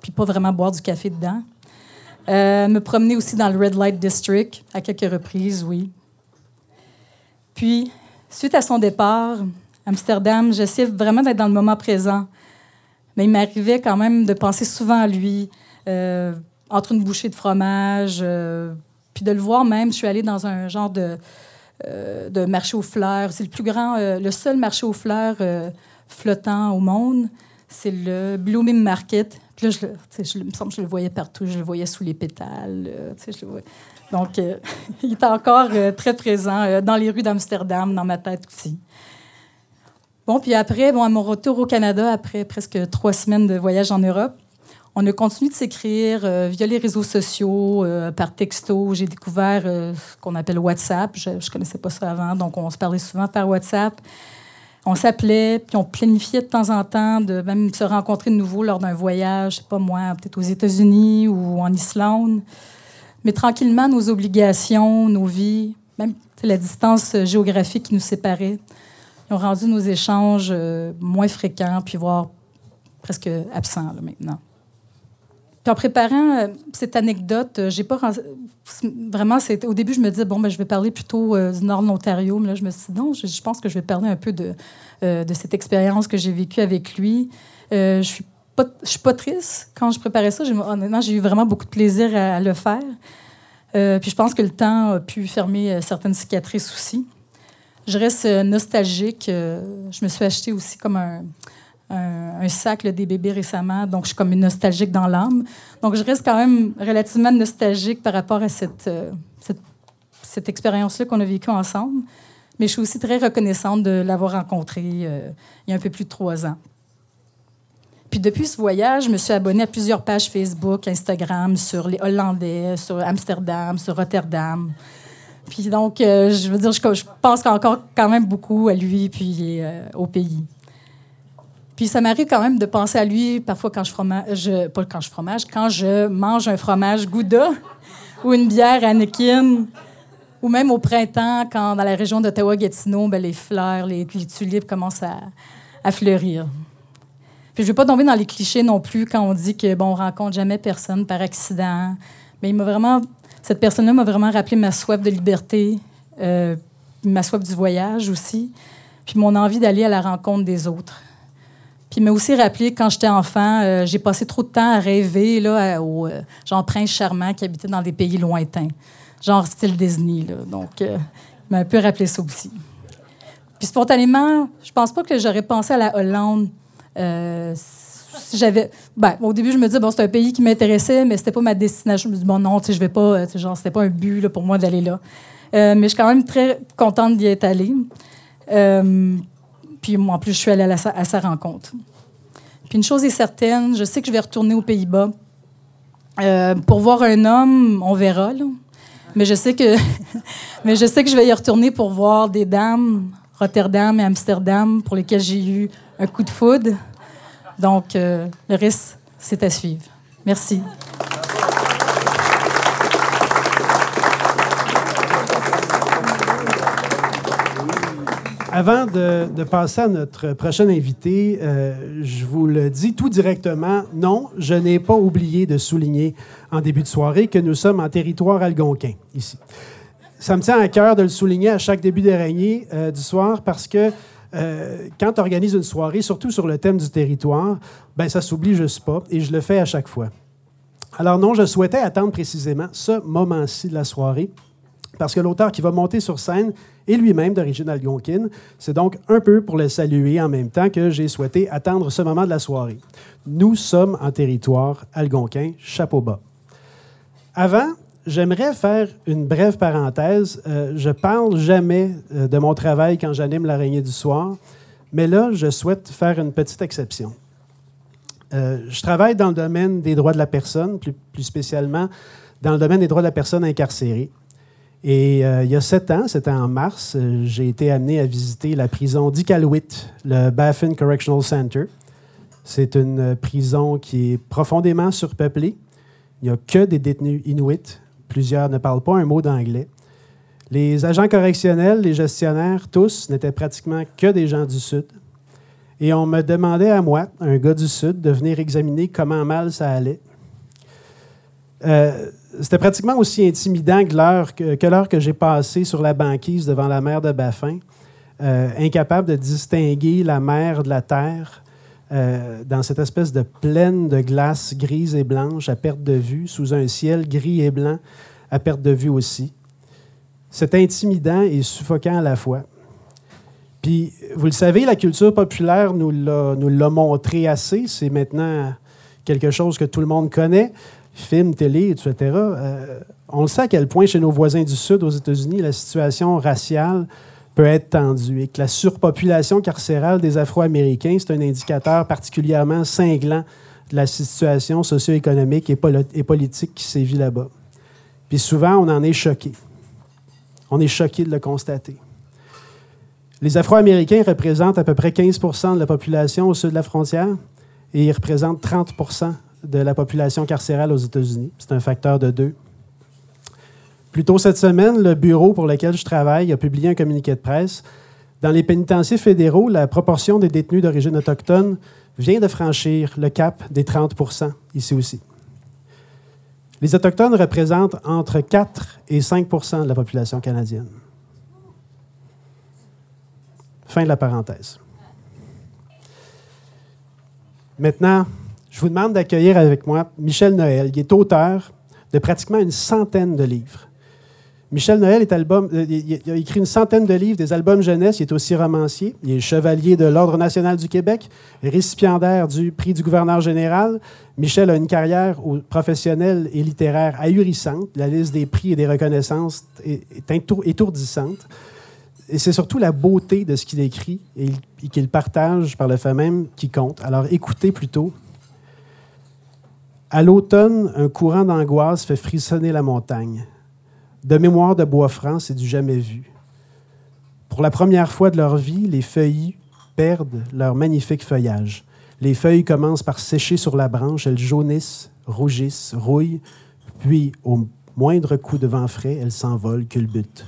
puis pas vraiment boire du café dedans. Euh, me promener aussi dans le Red Light District à quelques reprises, oui. Puis, suite à son départ, Amsterdam, j'essaie vraiment d'être dans le moment présent. Mais il m'arrivait quand même de penser souvent à lui, euh, entre une bouchée de fromage, euh, puis de le voir même. Je suis allée dans un genre de, de marché aux fleurs. C'est le plus grand, le seul marché aux fleurs flottant au monde. C'est le Blooming Market. Puis là, je, je, il me semble que je le voyais partout. Je le voyais sous les pétales. Euh, le Donc, euh, il est encore euh, très présent dans les rues d'Amsterdam, dans ma tête aussi. Bon, puis après, bon, à mon retour au Canada, après presque trois semaines de voyage en Europe, on a continué de s'écrire via les réseaux sociaux, par texto. J'ai découvert ce qu'on appelle WhatsApp. Je ne connaissais pas ça avant, donc on se parlait souvent par WhatsApp. On s'appelait, puis on planifiait de temps en temps de même se rencontrer de nouveau lors d'un voyage, je sais pas moi, peut-être aux États-Unis ou en Islande. Mais tranquillement, nos obligations, nos vies, même la distance géographique qui nous séparait, ont rendu nos échanges euh, moins fréquents, puis voire presque absents maintenant. Puis en préparant euh, cette anecdote, euh, j'ai pas vraiment. Au début, je me disais bon, ben, je vais parler plutôt euh, du Nord de l'Ontario, mais là, je me suis dit non, je, pense que je vais parler un peu de, cette expérience que j'ai vécue avec lui. je suis pas, je suis pas triste quand je préparais ça. Honnêtement, j'ai eu vraiment beaucoup de plaisir à, le faire. puis je pense que le temps a pu fermer certaines cicatrices aussi. Je reste nostalgique. je me suis acheté aussi comme un, un, sac des bébés récemment, donc je suis comme une nostalgique dans l'âme. Donc je reste quand même relativement nostalgique par rapport à cette, euh, cette expérience-là qu'on a vécue ensemble. Mais je suis aussi très reconnaissante de l'avoir rencontré euh, il y a un peu plus de trois ans. Puis depuis ce voyage, je me suis abonnée à plusieurs pages Facebook, Instagram, sur les Hollandais, sur Amsterdam, sur Rotterdam. Puis donc, euh, je veux dire, je, je pense encore quand même beaucoup à lui puis au pays. Puis ça m'arrive quand même de penser à lui parfois quand je fromage, pas quand je fromage, quand je mange un fromage Gouda ou une bière Anakin, ou même au printemps quand dans la région d'Ottawa-Gatineau, ben, les fleurs, les, tulipes commencent à, fleurir. Puis je ne vais pas tomber dans les clichés non plus quand on dit que bon, on rencontre jamais personne par accident. Mais il m'a vraiment, cette personne-là m'a vraiment rappelé ma soif de liberté, euh, ma soif du voyage aussi, puis mon envie d'aller à la rencontre des autres. Puis il m'a aussi rappelé quand j'étais enfant, euh, j'ai passé trop de temps à rêver là, au euh, genre prince charmant qui habitait dans des pays lointains, genre style Disney. Là. Donc, euh, il m'a un peu rappelé ça aussi. Puis spontanément, je pense pas que j'aurais pensé à la Hollande. si j'avais, ben, au début, je me disais bon, c'est un pays qui m'intéressait, mais c'était pas ma destination. Je me dis bon non, je vais pas, genre c'était pas un but là, pour moi d'aller là. mais je suis quand même très contente d'y être allée. Puis moi, en plus, je suis allée à, sa, rencontre. Puis une chose est certaine, je sais que je vais retourner aux Pays-Bas. Euh, pour voir un homme, on verra. Là. Mais je sais que, mais je sais que je vais y retourner pour voir des dames, Rotterdam et Amsterdam, pour lesquelles j'ai eu un coup de foudre. Donc, euh, le reste, c'est à suivre. Merci. Avant de, passer à notre prochain invité, euh, je vous le dis tout directement, non, je n'ai pas oublié de souligner en début de soirée que nous sommes en territoire algonquin ici. Ça me tient à cœur de le souligner à chaque début d'araignée euh, du soir parce que euh, quand on organise une soirée, surtout sur le thème du territoire, ben ça s'oublie juste pas et je le fais à chaque fois. Alors non, je souhaitais attendre précisément ce moment-ci de la soirée parce que l'auteur qui va monter sur scène est lui-même d'origine algonquine. C'est donc un peu pour le saluer en même temps que j'ai souhaité attendre ce moment de la soirée. Nous sommes en territoire algonquin, chapeau bas. Avant, j'aimerais faire une brève parenthèse. Euh, je parle jamais euh, de mon travail quand j'anime l'araignée du soir, mais là, je souhaite faire une petite exception. Euh, je travaille dans le domaine des droits de la personne, plus, plus spécialement dans le domaine des droits de la personne incarcérée. Et euh, il y a sept ans, c'était en mars, euh, j'ai été amené à visiter la prison d'Iqaluit, le Baffin Correctional Center. C'est une euh, prison qui est profondément surpeuplée. Il n'y a que des détenus inuits. Plusieurs ne parlent pas un mot d'anglais. Les agents correctionnels, les gestionnaires, tous n'étaient pratiquement que des gens du Sud. Et on me demandait à moi, un gars du Sud, de venir examiner comment mal ça allait. C'était pratiquement aussi intimidant que l'heure que, j'ai passée sur la banquise devant la mer de Baffin, euh, incapable de distinguer la mer de la terre euh, dans cette espèce de plaine de glace grise et blanche à perte de vue, sous un ciel gris et blanc à perte de vue aussi. C'est intimidant et suffocant à la fois. Puis, vous le savez, la culture populaire nous l'a montré assez. C'est maintenant quelque chose que tout le monde connaît films, télé, etc., euh, on le sait à quel point chez nos voisins du Sud, aux États-Unis, la situation raciale peut être tendue et que la surpopulation carcérale des Afro-Américains, c'est un indicateur particulièrement cinglant de la situation socio-économique et, et, politique qui sévit là-bas. Puis souvent, on en est choqué. On est choqué de le constater. Les Afro-Américains représentent à peu près 15% de la population au sud de la frontière et ils représentent 30 de la population carcérale aux États-Unis. C'est un facteur de deux. Plus tôt cette semaine, le bureau pour lequel je travaille a publié un communiqué de presse. Dans les pénitenciers fédéraux, la proportion des détenus d'origine autochtone vient de franchir le cap des 30% ici aussi. Les Autochtones représentent entre 4 et 5% de la population canadienne. Fin de la parenthèse. Maintenant, je vous demande d'accueillir avec moi Michel Noël, qui est auteur de pratiquement une centaine de livres. Michel Noël est album, euh, il a écrit une centaine de livres, des albums jeunesse. Il est aussi romancier. Il est chevalier de l'Ordre national du Québec, récipiendaire du prix du gouverneur général. Michel a une carrière professionnelle et littéraire ahurissante. La liste des prix et des reconnaissances est, étourdissante. Et c'est surtout la beauté de ce qu'il écrit et qu'il partage par le fait même qui compte. Alors écoutez plutôt à l'automne, un courant d'angoisse fait frissonner la montagne. De mémoire de bois franc, c'est du jamais vu. Pour la première fois de leur vie, les feuilles perdent leur magnifique feuillage. Les feuilles commencent par sécher sur la branche, elles jaunissent, rougissent, rouillent, puis, au moindre coup de vent frais, elles s'envolent, culbutent.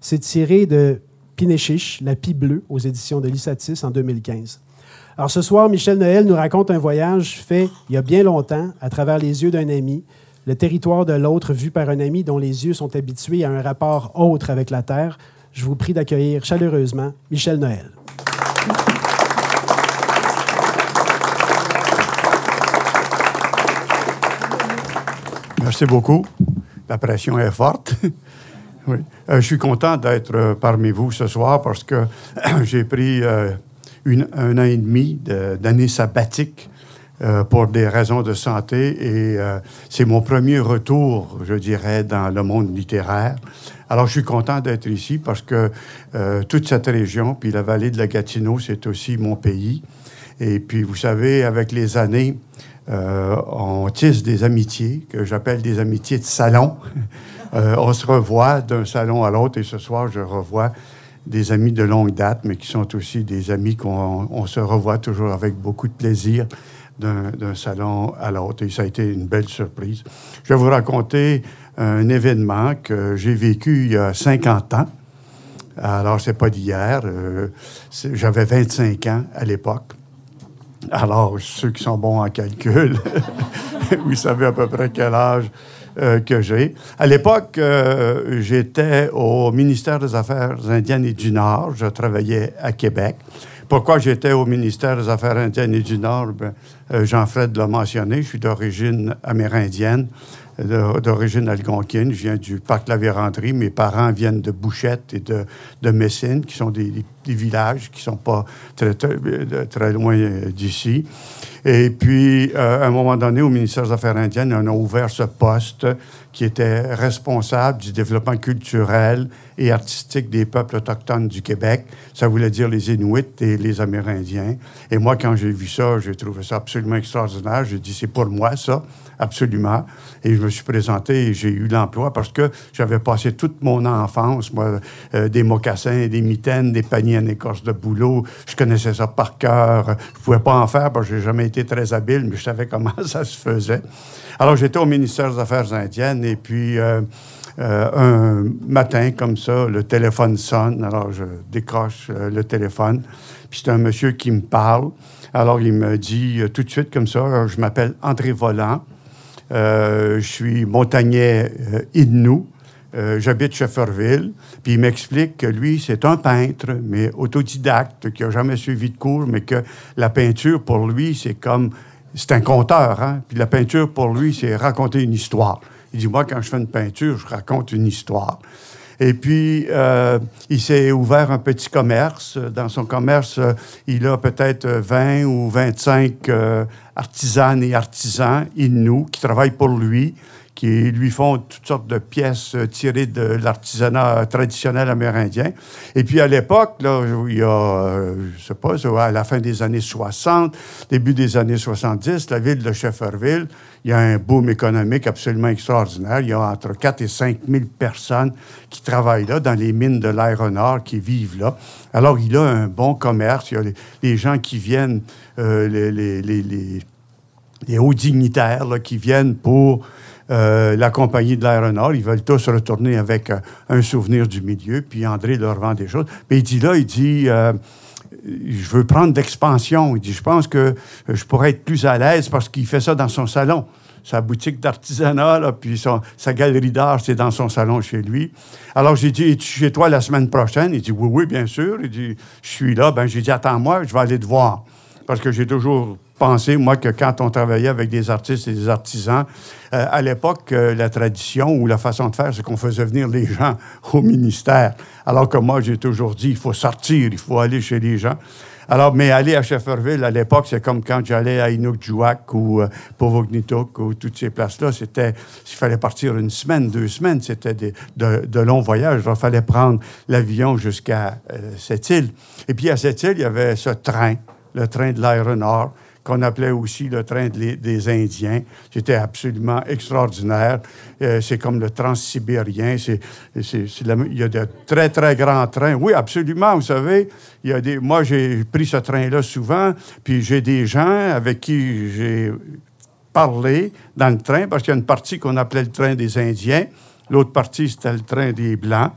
C'est tiré de Pinéchiche, La Pie bleue, aux éditions de Lissatis en 2015. Alors ce soir, Michel Noël nous raconte un voyage fait il y a bien longtemps à travers les yeux d'un ami, le territoire de l'autre vu par un ami dont les yeux sont habitués à un rapport autre avec la Terre. Je vous prie d'accueillir chaleureusement Michel Noël. Merci beaucoup. La pression est forte. Euh, je suis content d'être euh, parmi vous ce soir parce que j'ai pris euh, un an et demi d'année sabbatique pour des raisons de santé et c'est mon premier retour, je dirais, dans le monde littéraire. Alors, je suis content d'être ici parce que toute cette région, puis la vallée de la Gatineau, c'est aussi mon pays. Et puis, vous savez, avec les années, euh, on tisse des amitiés que j'appelle des amitiés de salon. Euh, on se revoit d'un salon à l'autre et ce soir, je revois des amis de longue date, mais qui sont aussi des amis qu'on se revoit toujours avec beaucoup de plaisir d'un salon à l'autre. Et ça a été une belle surprise. Je vais vous raconter un événement que j'ai vécu il y a 50 ans. Alors, c'est pas d'hier. Euh, j'avais 25 ans à l'époque. Alors, ceux qui sont bons en calcul, vous savez à peu près quel âge euh, que j'ai. À l'époque, euh, j'étais au ministère des Affaires indiennes et du Nord. Je travaillais à Québec. Pourquoi j'étais au ministère des Affaires indiennes et du Nord? Ben, euh, Jean-Fred l'a mentionné, je suis d'origine amérindienne d'origine algonquine. Je viens du parc La Vérandrie. Mes parents viennent de Bouchette et de, de Messine, qui sont des, villages qui ne sont pas très, très, loin d'ici. Et puis, euh, à un moment donné, au ministère des Affaires indiennes, on a ouvert ce poste qui était responsable du développement culturel et artistique des peuples autochtones du Québec. Ça voulait dire les Inuits et les Amérindiens. Et moi, quand j'ai vu ça, j'ai trouvé ça absolument extraordinaire. J'ai dit, c'est pour moi, ça absolument. Et je me suis présenté et j'ai eu l'emploi parce que j'avais passé toute mon enfance, moi, euh, des mocassins, des mitaines, des paniers en écorce de boulot. Je connaissais ça par cœur. Je pouvais pas en faire parce que j'ai jamais été très habile, mais je savais comment ça se faisait. Alors, j'étais au ministère des Affaires indiennes et puis... Euh, euh, un matin, comme ça, le téléphone sonne. Alors, je décroche le téléphone. Puis c'est un monsieur qui me parle. Alors, il me dit tout de suite comme ça, je m'appelle André Volant. Euh, je suis montagnais euh, Innu. Euh, j'habite Shefferville. Puis il m'explique que lui, c'est un peintre, mais autodidacte, qui n'a jamais suivi de cours, mais que la peinture, pour lui, c'est comme. C'est un conteur, hein? Puis la peinture, pour lui, c'est raconter une histoire. Il dit Moi, quand je fais une peinture, je raconte une histoire. Et puis, euh, il s'est ouvert un petit commerce. Dans son commerce, euh, il a peut-être 20 ou 25 euh, artisanes et artisans Inuits qui travaillent pour lui qui lui font toutes sortes de pièces euh, tirées de l'artisanat traditionnel amérindien. Et puis à l'époque, là, il y a, euh, je sais pas, à la fin des années 60, début des années 70, la ville de Shefferville, il y a un boom économique absolument extraordinaire. Il y a entre 4 et 5 000 personnes qui travaillent là, dans les mines de l'aéronord, qui vivent là. Alors, il a un bon commerce. Il y a les, gens qui viennent, euh, les, hauts dignitaires qui viennent pour euh, la compagnie de l'aéronautique. Ils veulent tous retourner avec euh, un souvenir du milieu. Puis André leur vend des choses. Mais il dit là, il dit, euh, je veux prendre d'expansion. Il dit, je pense que je pourrais être plus à l'aise parce qu'il fait ça dans son salon. Sa boutique d'artisanat, puis sa galerie d'art, c'est dans son salon chez lui. Alors, j'ai dit, es-tu chez toi la semaine prochaine? Il dit, oui, oui, bien sûr. Il dit, je suis là. Ben, j'ai dit, attends-moi, je vais aller te voir. Parce que j'ai toujours pensé, moi, que quand on travaillait avec des artistes et des artisans, euh, à l'époque, euh, la tradition ou la façon de faire, c'est qu'on faisait venir les gens au ministère. Alors que moi, j'ai toujours dit, il faut sortir, il faut aller chez les gens. Alors, mais aller à Shefferville, à l'époque, c'est comme quand j'allais à Inukjuak ou euh, ou toutes ces places-là. C'était, il fallait partir une semaine, deux semaines. C'était de, longs voyages. Il fallait prendre l'avion jusqu'à cette île. Et puis, à cette île, il y avait ce train, le train de l'aéronord qu'on appelait aussi le train des Indiens. C'était absolument extraordinaire. Euh, c'est comme le transsibérien. C'est, il y a de très, très grands trains. Oui, absolument. Vous savez, il y a des, moi, j'ai pris ce train-là souvent, puis j'ai des gens avec qui j'ai parlé dans le train, parce qu'il y a une partie qu'on appelait le train des Indiens. L'autre partie, c'était le train des Blancs.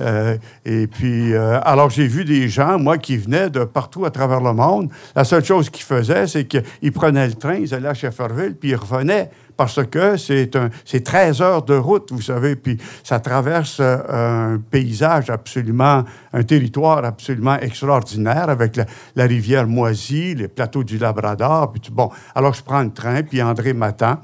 Euh, et puis, euh, alors j'ai vu des gens, moi, qui venaient de partout à travers le monde. La seule chose qu'ils faisaient, c'est qu'ils prenaient le train, ils allaient à Shefferville, puis ils revenaient parce que c'est un, c'est 13 heures de route, vous savez, puis ça traverse euh, un paysage absolument, un territoire absolument extraordinaire avec la, rivière Moisy, les plateaux du Labrador, puis bon, alors je prends le train, puis André m'attend.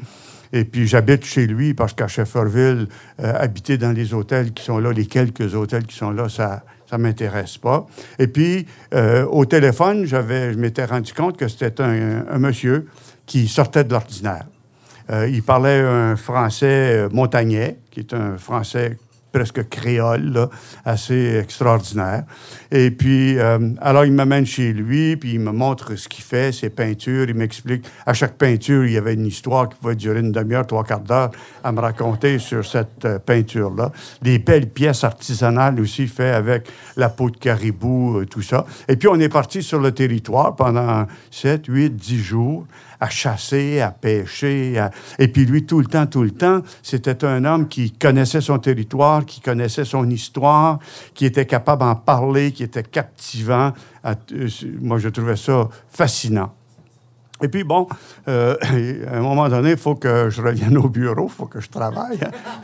Et puis j'habite chez lui parce qu'à Shefferville, euh, habiter dans les hôtels qui sont là, les quelques hôtels qui sont là, ça ça m'intéresse pas. Et puis, euh, au téléphone, j'avais, je m'étais rendu compte que c'était un, monsieur qui sortait de l'ordinaire. Euh, il parlait un français montagnais, qui est un français presque créole, assez extraordinaire. Et puis, euh, alors il m'amène chez lui, puis il me montre ce qu'il fait, ses peintures, il m'explique. À chaque peinture, il y avait une histoire qui pouvait durer une demi-heure, trois quarts d'heure à me raconter sur cette euh, peinture-là. Des belles pièces artisanales aussi faites avec la peau de caribou, euh, tout ça. Et puis, on est parti sur le territoire pendant sept, huit, dix jours à chasser, à pêcher. Et puis lui, tout le temps, tout le temps, c'était un homme qui connaissait son territoire, qui connaissait son histoire, qui était capable d'en parler, qui était captivant. Euh, moi, je trouvais ça fascinant. Et puis, bon, euh, à un moment donné, il faut que je revienne au bureau, il faut que je travaille,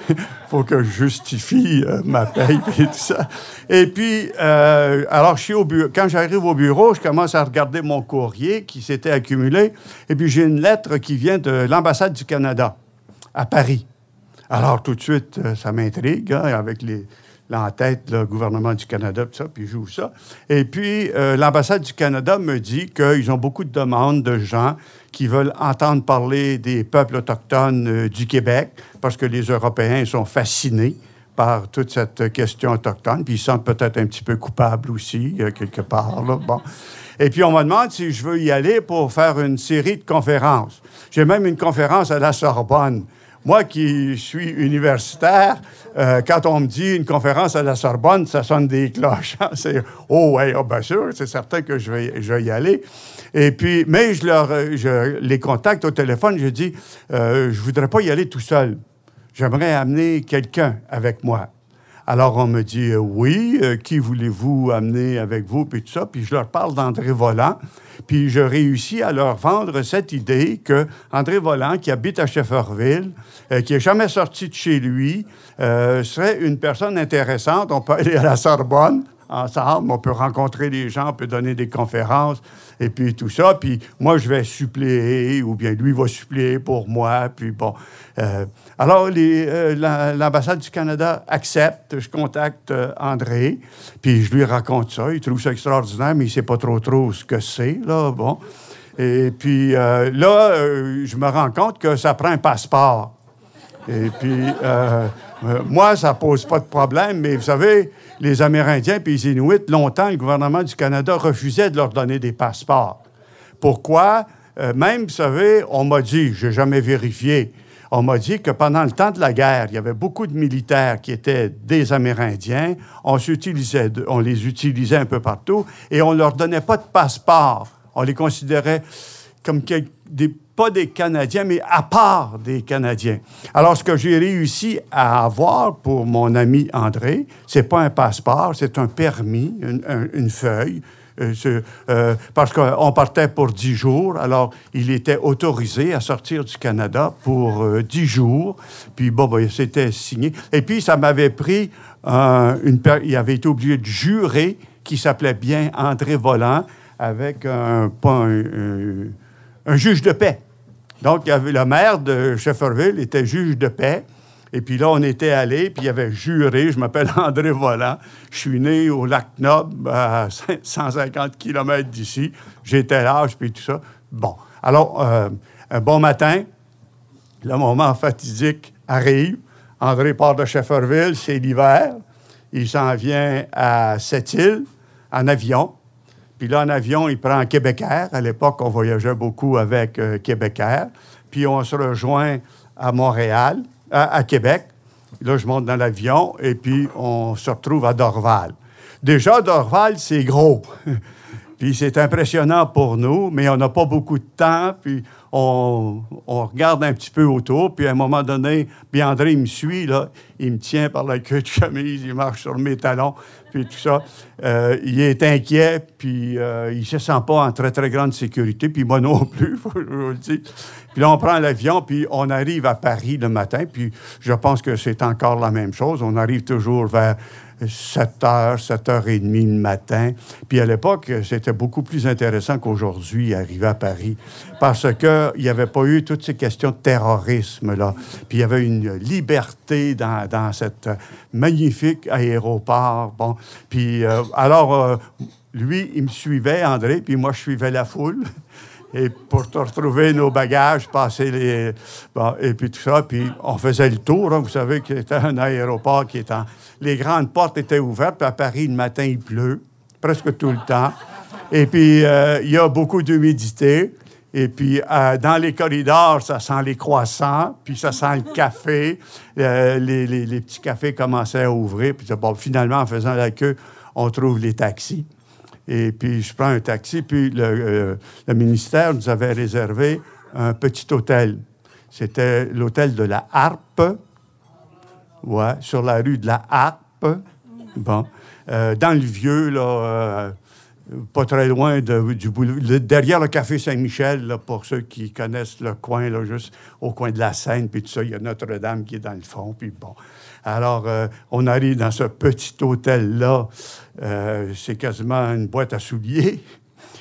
il faut que je justifie euh, ma paye et tout ça. Et puis, euh, alors, je suis au bureau. Quand j'arrive au bureau, je commence à regarder mon courrier qui s'était accumulé. Et puis, j'ai une lettre qui vient de l'ambassade du Canada à Paris. Alors, tout de suite, ça m'intrigue, hein, avec les, l'entête, le gouvernement du Canada, tout ça, puis joue ça. Et puis, euh, l'ambassade du Canada me dit qu'ils ont beaucoup de demandes de gens qui veulent entendre parler des peuples autochtones euh, du Québec, parce que les Européens sont fascinés par toute cette question autochtone, puis ils sentent peut-être un petit peu coupables aussi, euh, quelque part. Là. Bon. Et puis, on me demande si je veux y aller pour faire une série de conférences. J'ai même une conférence à la Sorbonne moi qui suis universitaire, euh, quand on me dit une conférence à la Sorbonne, ça sonne des cloches. C'est oh ouais, oh, bien sûr, c'est certain que je vais, je vais y aller. Et puis, mais je leur, je les contacte au téléphone, je dis, euh, je voudrais pas y aller tout seul. J'aimerais amener quelqu'un avec moi. Alors, on me dit, euh, oui, euh, qui voulez-vous amener avec vous, puis tout ça. Puis je leur parle d'André Volant. Puis je réussis à leur vendre cette idée que André Volant, qui habite à Shefferville, euh, qui n'est jamais sorti de chez lui, serait une personne intéressante. On peut aller à la Sorbonne ensemble, on peut rencontrer des gens, on peut donner des conférences, et puis tout ça. Puis moi, je vais suppléer, ou bien lui va suppléer pour moi. Puis bon. Alors, euh, l'ambassade du Canada accepte, je contacte euh, André, puis je lui raconte ça. Il trouve ça extraordinaire, mais il sait pas trop trop ce que c'est, là, bon. Et puis euh, là, je me rends compte que ça prend un passeport. Et puis, moi, ça pose pas de problème, mais vous savez, les Amérindiens puis les Inuits, longtemps, le gouvernement du Canada refusait de leur donner des passeports. Pourquoi? même, vous savez, on m'a dit, je n'ai jamais vérifié, on m'a dit que pendant le temps de la guerre, il y avait beaucoup de militaires qui étaient des Amérindiens. On, les utilisait un peu partout et on ne leur donnait pas de passeport. On les considérait comme pas des Canadiens, mais à part des Canadiens. Alors, ce que j'ai réussi à avoir pour mon ami André, c'est pas un passeport, c'est un permis, une feuille euh, euh, parce qu'on partait pour dix jours. Alors, il était autorisé à sortir du Canada pour euh, dix jours. Puis, bon, ben, c'était signé. Et puis, ça m'avait pris une... Il avait été obligé de jurer qu'il s'appelait bien André Volant avec un, un, juge de paix. Donc, il y avait, le maire de Shefferville était juge de paix. Et puis là, on était allé, puis il avait juré, je m'appelle André Volant, je suis né au lac Nob, à 150 km d'ici, j'étais l'âge, puis tout ça. Bon, alors, euh, un bon matin, le moment fatidique arrive, André part de Shefferville, c'est l'hiver, il s'en vient à Sept-Îles en avion, puis là, en avion, il prend Québécois. À l'époque, on voyageait beaucoup avec euh, Québécois. Puis on se rejoint à Montréal à, Québec. Là, je monte dans l'avion et puis on se retrouve à Dorval. Déjà, Dorval, c'est gros. puis c'est impressionnant pour nous, mais on n'a pas beaucoup de temps. Puis on, regarde un petit peu autour. Puis à un moment donné, puis André me suit. Il me tient par la queue de chemise, il marche sur mes talons, puis tout ça. Euh, il est inquiet, puis euh, il ne se sent pas en très, très grande sécurité. Puis moi non plus, je vous le dise. Puis là, on prend l'avion, puis on arrive à Paris le matin, puis je pense que c'est encore la même chose. On arrive toujours vers 7 h, 7 h 30 le matin. Puis à l'époque, c'était beaucoup plus intéressant qu'aujourd'hui, arriver à Paris. Parce qu'il n'y avait pas eu toutes ces questions de terrorisme, là. Puis il y avait une liberté dans, dans cet magnifique aéroport. Bon. Puis euh, alors, euh, lui, il me suivait, André, puis moi, je suivais la foule. Et pour retrouver nos bagages, passer les. Bon, et puis tout ça. Puis on faisait le tour. hein. vous savez que c'était un aéroport qui était. en- Les grandes portes étaient ouvertes. Puis à Paris, le matin, il pleut, presque tout le temps. Et puis, euh, il y a beaucoup d'humidité. Et puis, euh, dans les corridors, ça sent les croissants, puis ça sent le café. Euh, les, les- les petits cafés commençaient à ouvrir. Puis bon, finalement, en faisant la queue, on trouve les taxis. Et puis, je prends un taxi, puis le, euh, le ministère nous avait réservé un petit hôtel. C'était l'hôtel de la Harpe, ouais, sur la rue de la Harpe. Bon. Euh, dans le vieux, là, euh, pas très loin de- du boulevard, le- derrière le café Saint-Michel, pour ceux qui connaissent le coin, là, juste au coin de la Seine, puis tout ça, il y a Notre-Dame qui est dans le fond, puis bon. Alors, euh, on arrive dans ce petit hôtel-là, euh, c'est quasiment une boîte à souliers,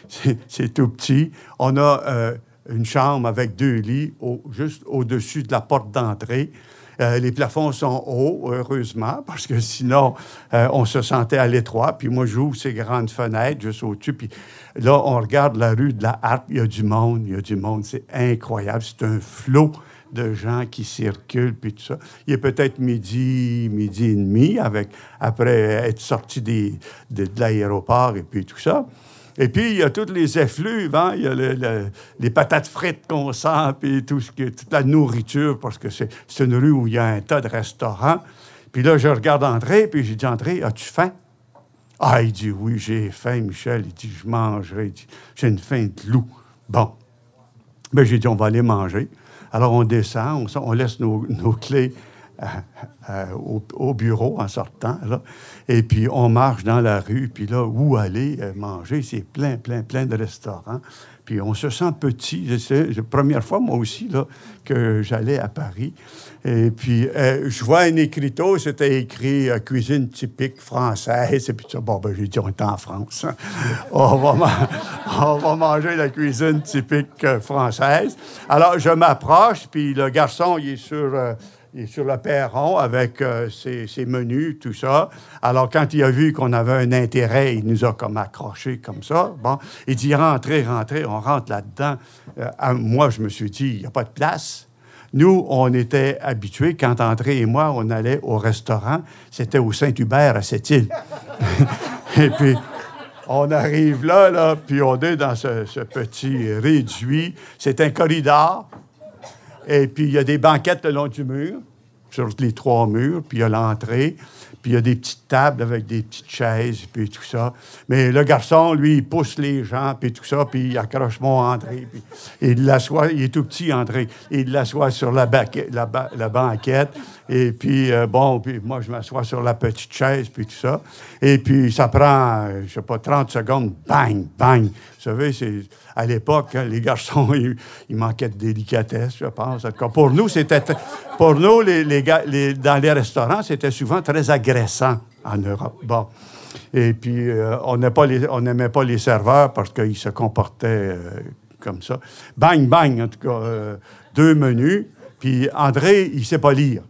c'est tout petit. On a euh, une chambre avec deux lits juste au-dessus de la porte d'entrée. Les plafonds sont hauts, heureusement, parce que sinon, on se sentait à l'étroit. Puis moi, j'ouvre ces grandes fenêtres juste au-dessus. Puis là, on regarde la rue de la Harpe. Il y a du monde, il y a du monde. C'est incroyable. C'est un flot de gens qui circulent, puis tout ça. Il est peut-être midi, midi et demi, avec, après être sorti des- de, de l'aéroport et puis tout ça. Et puis, il y a toutes les effluves, hein? il y a le- le- les patates frites qu'on sent, puis tout ce toute la nourriture, parce que c'est une rue où il y a un tas de restaurants. Puis là, je regarde André, puis j'ai dit, André, as-tu faim? Ah, il dit, oui, j'ai faim, Michel. Il dit, je mangerai. J'ai une faim de loup. Bon. Ben, j'ai dit, on va aller manger. Alors, on descend, on, laisse nos, clés euh, euh, au, au bureau en sortant. Et puis, on marche dans la rue, puis là, où aller euh, manger? C'est plein, plein, plein de restaurants. Puis, on se sent petit. C'est la première fois, moi aussi, que j'allais à Paris. Et puis, euh, je vois un écriteau, c'était écrit euh, cuisine typique française. Et puis, bon, ben, j'ai dit, on est en France. hein. on, va ma- on va manger la cuisine typique euh, française. Alors, je m'approche, puis le garçon, il est sur. Sur le perron avec euh, ses, menus, tout ça. Alors, quand il a vu qu'on avait un intérêt, il nous a comme accrochés comme ça. Bon, il dit rentrez, rentrez, on rentre là-dedans. Euh, moi, je me suis dit, il n'y a pas de place. Nous, on était habitués, quand André et moi, on allait au restaurant, c'était au Saint-Hubert à Sept-Îles. et puis, on arrive là, là, puis on est dans ce petit réduit. C'est un corridor. Et puis, il y a des banquettes le long du mur, sur les trois murs, puis il y a l'entrée, puis il y a des petites tables avec des petites chaises, puis tout ça. Mais le garçon, lui, il pousse les gens, puis tout ça, puis il accroche mon André, puis il l'assoit, il est tout petit, André, il l'assoit sur la, baquette- la, ba- la banquette, et puis, euh, bon, puis moi, je m'assois sur la petite chaise, puis tout ça. Et puis, ça prend, je sais pas, 30 secondes, bang, bang. Vous savez, c'est, à l'époque, hein, les garçons, ils, manquaient de délicatesse, je pense. En tout cas, pour nous, c'était, pour nous, les, les les- dans les restaurants, c'était souvent très agressant en Europe. Bon. Et puis, euh, on n'aimait pas, les- serveurs parce qu'ils se comportaient euh, comme ça. Bang, bang, en tout cas, deux menus. Puis André, il sait pas lire.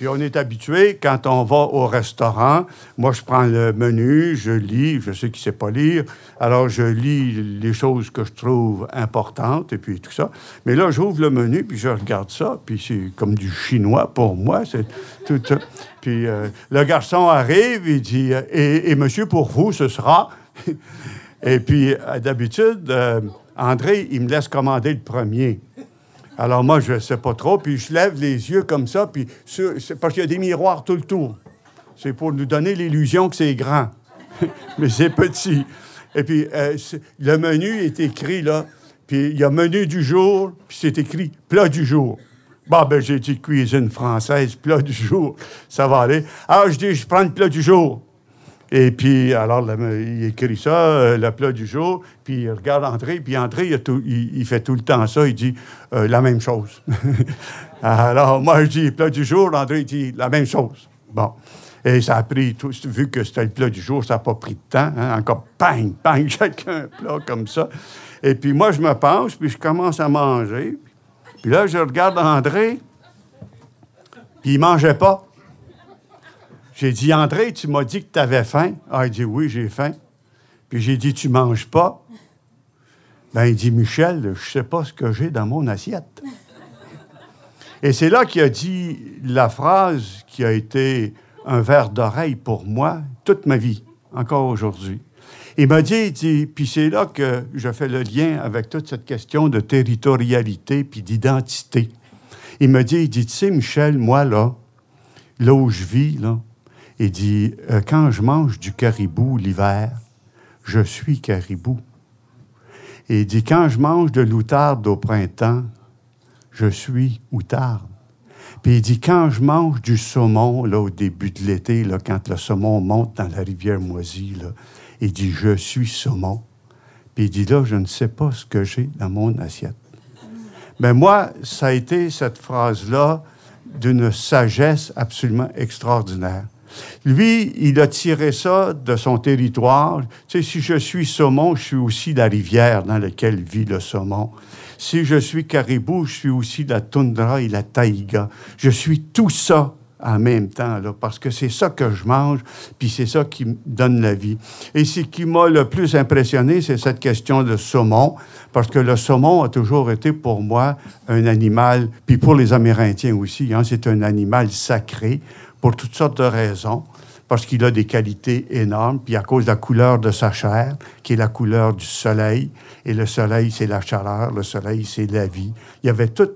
Puis on est habitué, quand on va au restaurant, moi je prends le menu, je lis, je sais qu'il ne sait pas lire, alors je lis les choses que je trouve importantes et puis tout ça. Mais là, j'ouvre le menu, puis je regarde ça, puis c'est comme du chinois pour moi, c'est tout. Puis euh, le garçon arrive, il dit euh, et, monsieur, pour vous, ce sera. et puis euh, d'habitude, André, il me laisse commander le premier. Alors moi, je ne sais pas trop, puis je lève les yeux comme ça, puis parce qu'il y a des miroirs tout le tour. C'est pour nous donner l'illusion que c'est grand, mais c'est petit. Et puis euh, le menu est écrit là, puis il y a menu du jour, puis c'est écrit plat du jour. Bon, ben j'ai dit cuisine française, plat du jour, ça va aller. Alors je dis, je prends le plat du jour. Et puis, alors, il écrit ça, euh, le plat du jour, puis il regarde André, puis André, il, fait tout le temps ça, il dit euh, la même chose. alors, moi, je dis plat du jour, André, dit la même chose. Bon. Et ça a pris, tout, vu que c'était le plat du jour, ça n'a pas pris de temps. Hein, encore, bang, bang, chacun un plat comme ça. Et puis moi, je me penche, puis je commence à manger. Puis là, je regarde André, puis il mangeait pas. J'ai dit, André, tu m'as dit que tu avais faim. Ah, il dit, oui, j'ai faim. Puis j'ai dit, tu manges pas. Ben, il dit, Michel, je sais pas ce que j'ai dans mon assiette. Et c'est là qu'il a dit la phrase qui a été un verre d'oreille pour moi toute ma vie, encore aujourd'hui. Il m'a dit, il dit, puis c'est là que je fais le lien avec toute cette question de territorialité puis d'identité. Il m'a dit, il dit, tu sais, Michel, moi, là, là où je vis, là, il dit, euh, quand je mange du caribou l'hiver, je suis caribou. Et il dit, quand je mange de l'outarde au printemps, je suis outarde. Puis il dit, quand je mange du saumon, là, au début de l'été, là, quand le saumon monte dans la rivière moisie, là, il dit, je suis saumon. Puis il dit, là, je ne sais pas ce que j'ai dans mon assiette. Mais moi, ça a été cette phrase-là d'une sagesse absolument extraordinaire. Lui, il a tiré ça de son territoire. Tu sais, si je suis saumon, je suis aussi la rivière dans laquelle vit le saumon. Si je suis caribou, je suis aussi la toundra et la taïga. Je suis tout ça en même temps, là, parce que c'est ça que je mange, puis c'est ça qui me donne la vie. Et ce qui m'a le plus impressionné, c'est cette question de saumon, parce que le saumon a toujours été pour moi un animal, puis pour les Amérindiens aussi, hein, c'est un animal sacré pour toutes sortes de raisons parce qu'il a des qualités énormes, puis à cause de la couleur de sa chair, qui est la couleur du soleil, et le soleil, c'est la chaleur, le soleil, c'est la vie. Il y avait tout...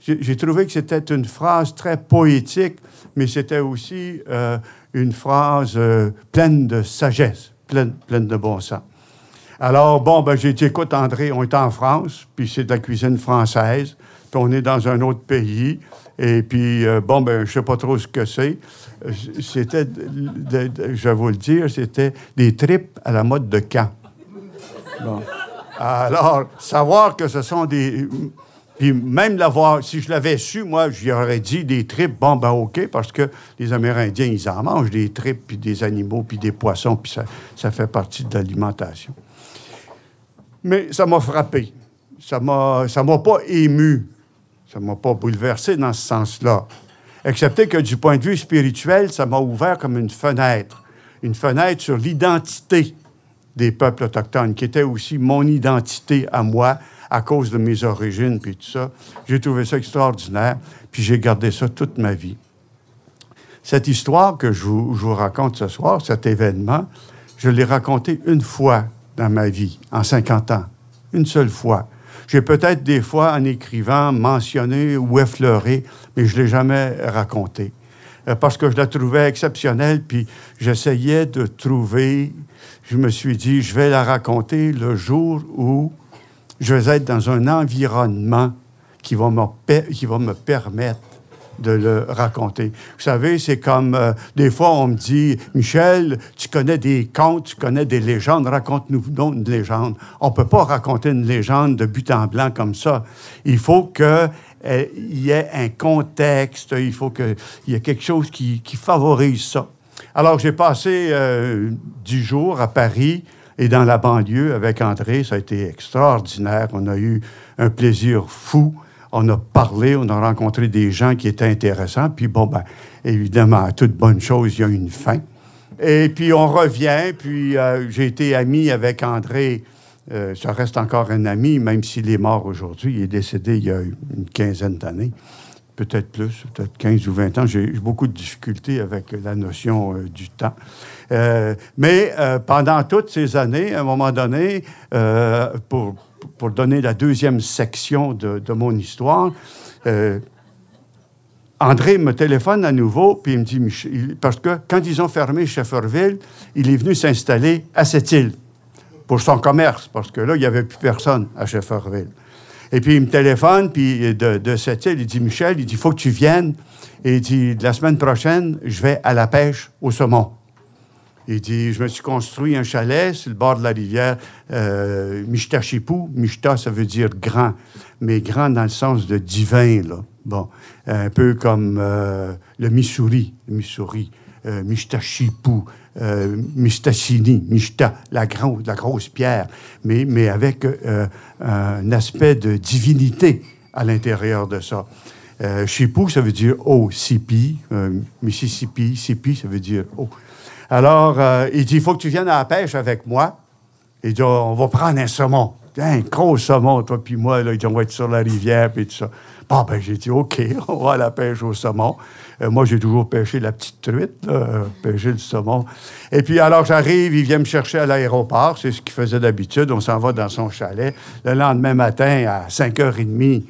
J'ai trouvé que c'était une phrase très poétique, mais c'était aussi euh, une phrase euh, pleine de sagesse, pleine, pleine de bon sens. Alors, bon, ben, j'ai dit, écoute, André, on est en France, puis c'est de la cuisine française, puis on est dans un autre pays, et puis, euh, bon, ben, je sais pas trop ce que c'est. C'était, je vais vous le dire, c'était des tripes à la mode de camp. Bon. Alors, savoir que ce sont des. Puis même l'avoir, si je l'avais su, moi, j'y aurais dit des tripes, bon, ben OK, parce que les Amérindiens, ils en mangent des tripes, puis des animaux, puis des poissons, puis ça, ça fait partie de l'alimentation. Mais ça m'a frappé. Ça m'a, ça m'a pas ému. Ça ne m'a pas bouleversé dans ce sens-là. Excepté que du point de vue spirituel, ça m'a ouvert comme une fenêtre. Une fenêtre sur l'identité des peuples autochtones, qui était aussi mon identité à moi, à cause de mes origines, puis tout ça. J'ai trouvé ça extraordinaire, puis j'ai gardé ça toute ma vie. Cette histoire que je vous, je vous raconte ce soir, cet événement, je l'ai raconté une fois dans ma vie, en 50 ans. Une seule fois. J'ai peut-être des fois, en écrivant, mentionné ou effleuré, mais je ne l'ai jamais raconté. Euh, parce que je la trouvais exceptionnelle, puis j'essayais de trouver, je me suis dit, je vais la raconter le jour où je vais être dans un environnement qui va me, qui va me permettre de le raconter. Vous savez, c'est comme euh, des fois on me dit, Michel, tu connais des contes, tu connais des légendes, raconte-nous une légende. On peut pas raconter une légende de but en blanc comme ça. Il faut que euh, il y ait un contexte, il faut qu'il y ait quelque chose qui, qui favorise ça. Alors j'ai passé euh, dix jours à Paris et dans la banlieue avec André, ça a été extraordinaire. On a eu un plaisir fou on a parlé, on a rencontré des gens qui étaient intéressants. Puis bon, ben, évidemment, à toute bonne chose, il y a une fin. Et puis on revient, puis euh, j'ai été ami avec André. Euh, ça reste encore un ami, même s'il est mort aujourd'hui. Il est décédé il y a une quinzaine d'années, peut-être plus, peut-être 15 ou 20 ans. J'ai eu beaucoup de difficultés avec la notion euh, du temps. mais pendant toutes ces années, à un moment donné, pour pour donner la deuxième section de, mon histoire, euh, André me téléphone à nouveau, puis il me dit, parce que quand ils ont fermé Shefferville, il est venu s'installer à cette île pour son commerce, parce que là, il n'y avait plus personne à Shefferville. Et puis il me téléphone, puis de, cette île, il dit, Michel, il dit, il faut que tu viennes. Et il dit, la semaine prochaine, je vais à la pêche au saumon. Il dit, je me suis construit un chalet sur le bord de la rivière euh, Michta-Chipou. Michta, ça veut dire grand, mais grand dans le sens de divin, là. Bon, un peu comme euh, le Missouri, Missouri, euh, Mishtashipu, euh, Mishtachini, Mishta, la, la grosse pierre, mais, mais avec euh, un aspect de divinité à l'intérieur de ça. Euh, Shipu, ça veut dire eau. Sipi, Mississippi, Sipi, ça veut dire eau. Alors, euh, il dit, il faut que tu viennes à la pêche avec moi. Il dit, on va prendre un saumon. Un gros saumon, toi puis moi. Là, il dit, on va être sur la rivière, puis tout ça. Bon, ben, j'ai dit, OK, on va à la pêche au saumon. Euh, moi, j'ai toujours pêché la petite truite, euh, pêché le saumon. Et puis, alors, j'arrive, il vient me chercher à l'aéroport. C'est ce qu'il faisait d'habitude. On s'en va dans son chalet. Le lendemain matin, à 5h30,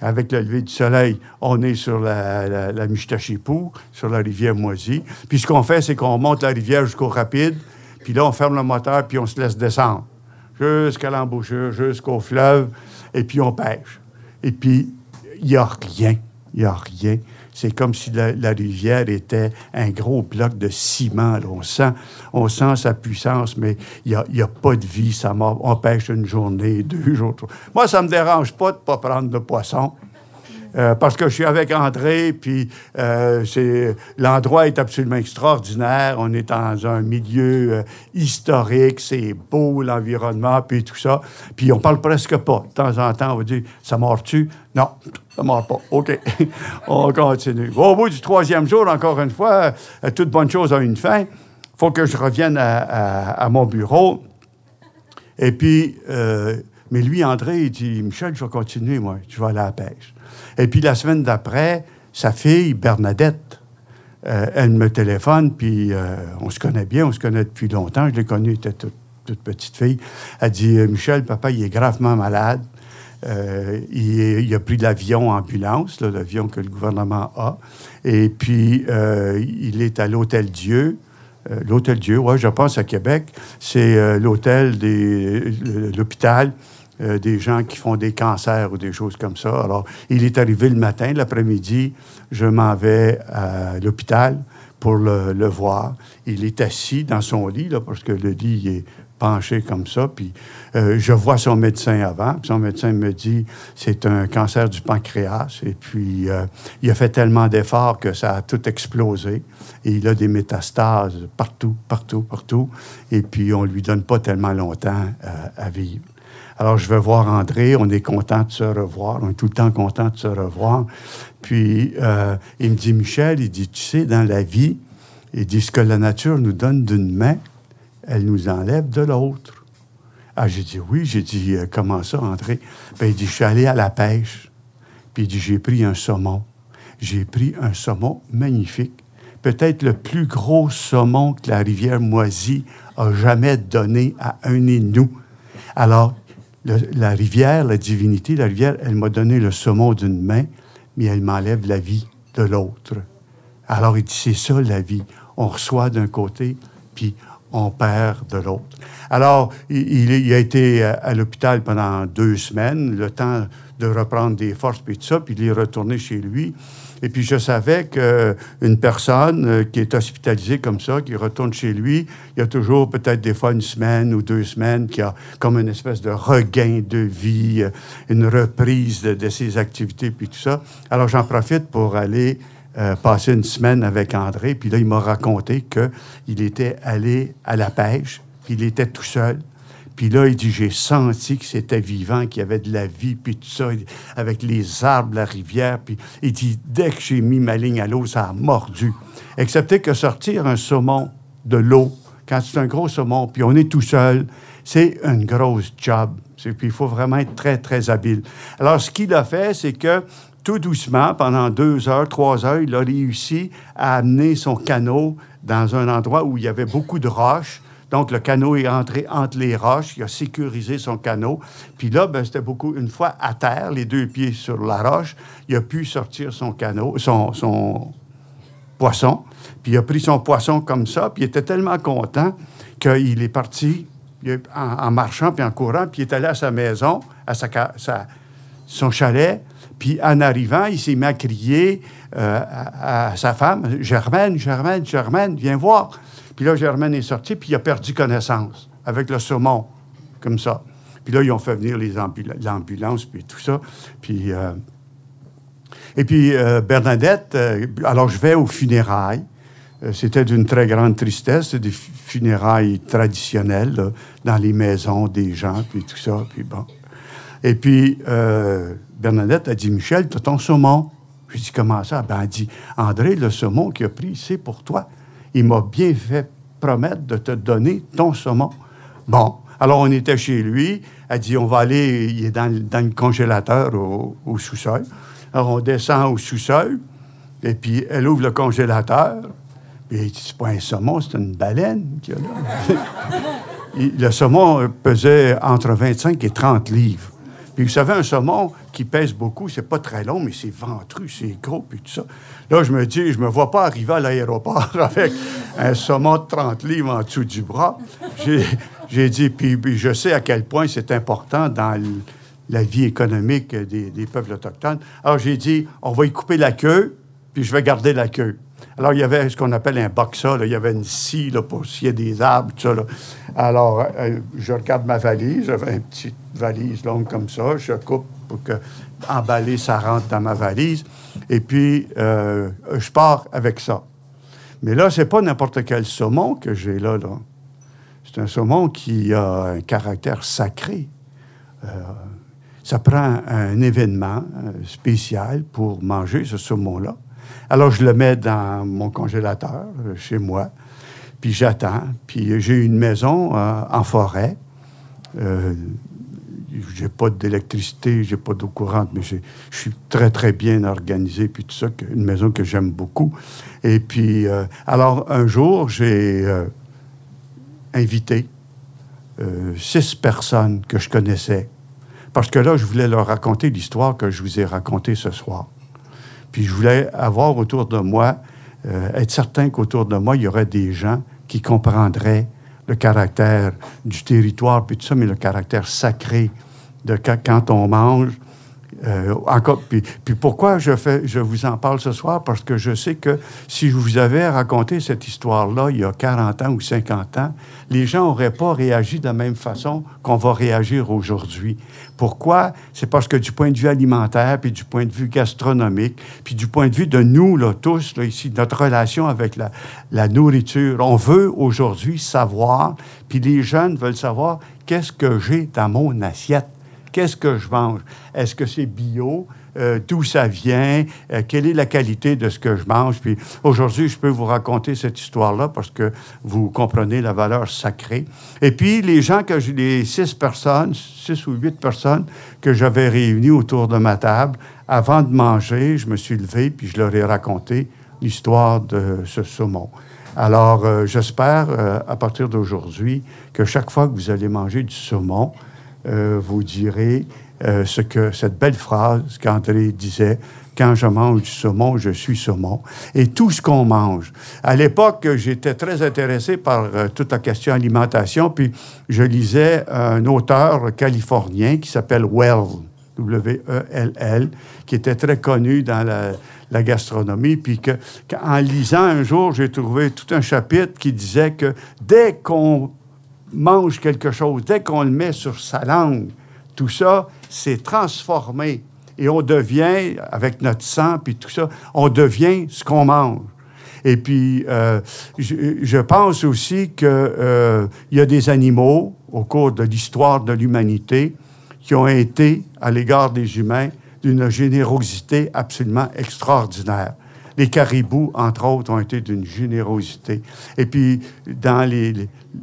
avec le lever du soleil, on est sur la, la, sur la rivière Moisy. Puis ce qu'on fait, c'est qu'on monte la rivière jusqu'au rapide, puis là, on ferme le moteur, puis on se laisse descendre jusqu'à l'embouchure, jusqu'au fleuve, et puis on pêche. Et puis, il n'y a rien, il n'y a rien. C'est comme si la, rivière était un gros bloc de ciment. On, sent, on sent sa puissance, mais il n'y a, pas de vie. Ça on pêche une journée, deux jours. Moi, ça ne me dérange pas de ne pas prendre de poisson. Euh, parce que je suis avec André, puis euh, l'endroit est absolument extraordinaire. On est dans un milieu euh, historique, c'est beau l'environnement, puis tout ça. Puis on parle presque pas. De temps en temps, on va dire Ça mord-tu Non, ça mord pas. OK. on continue. Au bout du troisième jour, encore une fois, toute bonne chose a une fin. Il faut que je revienne à, à, mon bureau. Et puis, mais lui, André, il dit Michel, je vais continuer, moi. Je vais aller à la pêche. Et puis la semaine d'après, sa fille, Bernadette, euh, elle me téléphone, puis euh, on se connaît bien, on se connaît depuis longtemps. Je l'ai connue, elle était toute, toute, petite fille. Elle dit Michel, papa, il est gravement malade. Euh, il, est, il, a pris l'avion ambulance, l'avion que le gouvernement a. Et puis, euh, il est à l'Hôtel Dieu. Euh, L'Hôtel Dieu, oui, je pense à Québec. C'est l'hôtel des l'hôpital euh, des gens qui font des cancers ou des choses comme ça. Alors, il est arrivé le matin, l'après-midi, je m'en vais à l'hôpital pour le, voir. Il est assis dans son lit, là, parce que le lit est penché comme ça, puis euh, je vois son médecin avant, puis son médecin me dit c'est un cancer du pancréas, et puis euh, il a fait tellement d'efforts que ça a tout explosé, et il a des métastases partout, partout, partout, et puis on lui donne pas tellement longtemps à vivre. Alors, je vais voir André, on est content de se revoir, on est tout le temps content de se revoir. Puis, euh, il me dit, Michel, il dit, tu sais, dans la vie, il dit, ce que la nature nous donne d'une main, elle nous enlève de l'autre. Ah, j'ai dit, oui, j'ai dit, euh, comment ça, André? Ben, il dit, je suis allé à la pêche, puis il dit, j'ai pris un saumon. J'ai pris un saumon magnifique, peut-être le plus gros saumon que la rivière Moisy a jamais donné à un Inou. Alors, la rivière, la divinité, la rivière, elle m'a donné le saumon d'une main, mais elle m'enlève la vie de l'autre. Alors il dit, c'est ça la vie. On reçoit d'un côté, puis on perd de l'autre. Alors, il, il, a été à l'hôpital pendant deux semaines, le temps de reprendre des forces, puis tout ça, puis il est retourné chez lui. Et puis je savais qu'une personne qui est hospitalisée comme ça, qui retourne chez lui, il y a toujours peut-être des fois une semaine ou deux semaines qui a comme une espèce de regain de vie, une reprise de, ses activités, puis tout ça. Alors j'en profite pour aller euh, passer une semaine avec André, puis là il m'a raconté qu'il était allé à la pêche, puis il était tout seul. Puis là, il dit, j'ai senti que c'était vivant, qu'il y avait de la vie, puis tout ça, avec les arbres, la rivière. Puis il dit, dès que j'ai mis ma ligne à l'eau, ça a mordu. Excepté que sortir un saumon de l'eau, quand c'est un gros saumon, puis on est tout seul, c'est une grosse job. Puis il faut vraiment être très, très habile. Alors, ce qu'il a fait, c'est que tout doucement, pendant deux heures, trois heures, il a réussi à amener son canot dans un endroit où il y avait beaucoup de roches donc, le canot est entré entre les roches. Il a sécurisé son canot. Puis là, ben, c'était beaucoup, une fois à terre, les deux pieds sur la roche, il a pu sortir son canot, son, son poisson. Puis il a pris son poisson comme ça. Puis il était tellement content qu'il est parti en, marchant puis en courant. Puis il est allé à sa maison, à sa, son chalet. Puis en arrivant, il s'est mis à crier euh, à, sa femme Germaine, Germaine, Germaine, viens voir. Puis là, Germaine est sorti, puis il a perdu connaissance avec le saumon, comme ça. Puis là, ils ont fait venir l'ambulance, puis tout ça. Puis, euh, et puis, euh, Bernadette, euh, alors je vais aux funérailles c'était d'une très grande tristesse, des funérailles traditionnelles dans les maisons des gens, puis tout ça, puis bon. Et puis, Bernadette a dit, Michel, tu as ton saumon. J'ai dit, comment ça? Ben, elle dit, André, le saumon qu'il a pris, c'est pour toi. Il m'a bien fait promettre de te donner ton saumon. Bon, alors on était chez lui. Elle dit, on va aller, il est dans, le- congélateur au, sous-sol. Alors on descend au sous-sol, et puis elle ouvre le congélateur. Puis c'est pas un saumon, c'est une baleine qu'il y a là. Le saumon pesait entre 25 et 30 livres. Puis vous savez, un saumon qui pèse beaucoup, c'est pas très long, mais c'est ventru, c'est gros, puis tout ça. Là, je me dis, je me vois pas arriver à l'aéroport avec un saumon de 30 livres en dessous du bras. J'ai, dit, puis, je sais à quel point c'est important dans la vie économique des, des peuples autochtones. Alors, j'ai dit, on va y couper la queue, puis je vais garder la queue. Alors, il y avait ce qu'on appelle un boxa, il y avait une scie pour scier des arbres, tout ça. Alors, euh, je regarde ma valise, j'avais une petite valise longue comme ça, je coupe pour que emballer, ça rentre dans ma valise, et puis euh, je pars avec ça. Mais là, c'est pas n'importe quel saumon que j'ai là. C'est un saumon qui a un caractère sacré. Euh, ça prend un événement spécial pour manger ce saumon-là. Alors, je le mets dans mon congélateur euh, chez moi, puis j'attends. Puis j'ai une maison euh, en forêt. Euh, j'ai pas d'électricité, j'ai pas d'eau courante, mais je suis très, très bien organisé, puis tout ça, une maison que j'aime beaucoup. Et puis, euh, alors, un jour, j'ai euh, invité euh, six personnes que je connaissais, parce que là, je voulais leur raconter l'histoire que je vous ai racontée ce soir. Puis je voulais avoir autour de moi, euh, être certain qu'autour de moi, il y aurait des gens qui comprendraient le caractère du territoire, puis tout ça, mais le caractère sacré de quand, quand on mange. Euh, encore, puis, pourquoi je, vous en parle ce soir? Parce que je sais que si je vous avais raconté cette histoire-là il y a 40 ans ou 50 ans, les gens n'auraient pas réagi de la même façon qu'on va réagir aujourd'hui. Pourquoi? C'est parce que du point de vue alimentaire, puis du point de vue gastronomique, puis du point de vue de nous, là, tous, ici, notre relation avec la nourriture, on veut aujourd'hui savoir, puis les jeunes veulent savoir qu'est-ce que j'ai dans mon assiette? Qu'est-ce que je mange? Est-ce que c'est bio? Euh, D'où ça vient? Euh, quelle est la qualité de ce que je mange? Puis aujourd'hui, je peux vous raconter cette histoire-là parce que vous comprenez la valeur sacrée. Et puis, les gens que les six personnes, six ou huit personnes que j'avais réunies autour de ma table, avant de manger, je me suis levé puis je leur ai raconté l'histoire de ce saumon. Alors, euh, j'espère, à partir d'aujourd'hui, que chaque fois que vous allez manger du saumon, vous direz euh, ce que cette belle phrase qu'André disait quand je mange du saumon, je suis saumon. Et tout ce qu'on mange. À l'époque, j'étais très intéressé par euh, toute la question alimentation, puis je lisais un auteur californien qui s'appelle Well, W-E-L-L, qui était très connu dans la, gastronomie, puis que, qu'en lisant un jour, j'ai trouvé tout un chapitre qui disait que dès qu'on mange quelque chose, dès qu'on le met sur sa langue, tout ça, c'est transformé. Et on devient, avec notre sang, puis tout ça, on devient ce qu'on mange. Et puis, euh, je, pense aussi qu'il euh, y a des animaux, au cours de l'histoire de l'humanité, qui ont été, à l'égard des humains, d'une générosité absolument extraordinaire. Les caribous, entre autres, ont été d'une générosité. Et puis, dans les,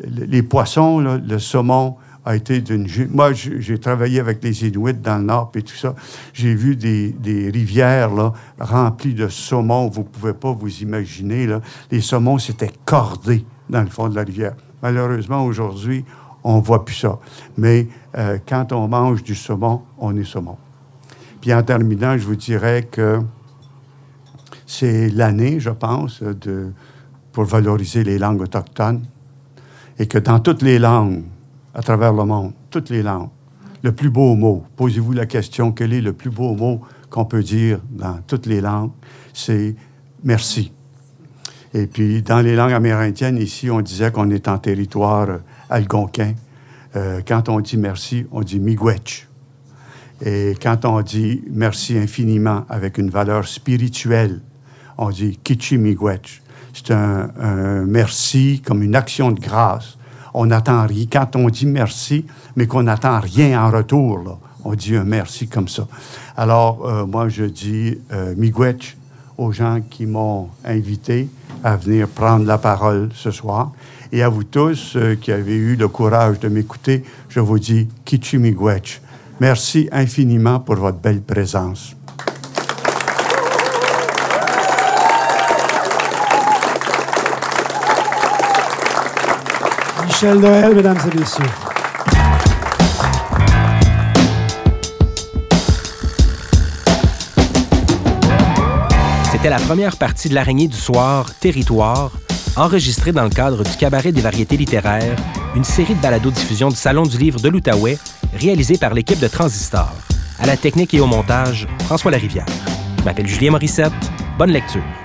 les, poissons, le saumon a été d'une... Moi, j'ai travaillé avec les Inuits dans le Nord et tout ça. J'ai vu des, des rivières là, remplies de saumon. Vous ne pouvez pas vous imaginer. Là. Les saumons, c'était cordé dans le fond de la rivière. Malheureusement, aujourd'hui, on ne voit plus ça. Mais euh, quand on mange du saumon, on est saumon. Puis en terminant, je vous dirais que c'est l'année, je pense, pour valoriser les langues autochtones. Et que dans toutes les langues, à travers le monde, toutes les langues, le plus beau mot, posez-vous la question, quel est le plus beau mot qu'on peut dire dans toutes les langues? C'est merci. Et puis, dans les langues amérindiennes, ici, on disait qu'on est en territoire euh, algonquin. Euh, quand on dit merci, on dit miigwech. Et quand on dit merci infiniment avec une valeur spirituelle, on dit kichi miigwech. c'est un, merci comme une action de grâce. On n'attend rien. Quand on dit merci, mais qu'on n'attend rien en retour, on dit un merci comme ça. Alors, euh, moi, je dis euh, aux gens qui m'ont invité à venir prendre la parole ce soir. Et à vous tous euh, qui avez eu le courage de m'écouter, je vous dis kichi miigwech. Merci infiniment pour votre belle présence. C'était la première partie de l'araignée du soir, Territoire, enregistrée dans le cadre du Cabaret des variétés littéraires, une série de balados-diffusion du Salon du livre de l'Outaouais, réalisée par l'équipe de Transistor. À la technique et au montage, François Larivière. Je m'appelle Julien Morissette. Bonne lecture.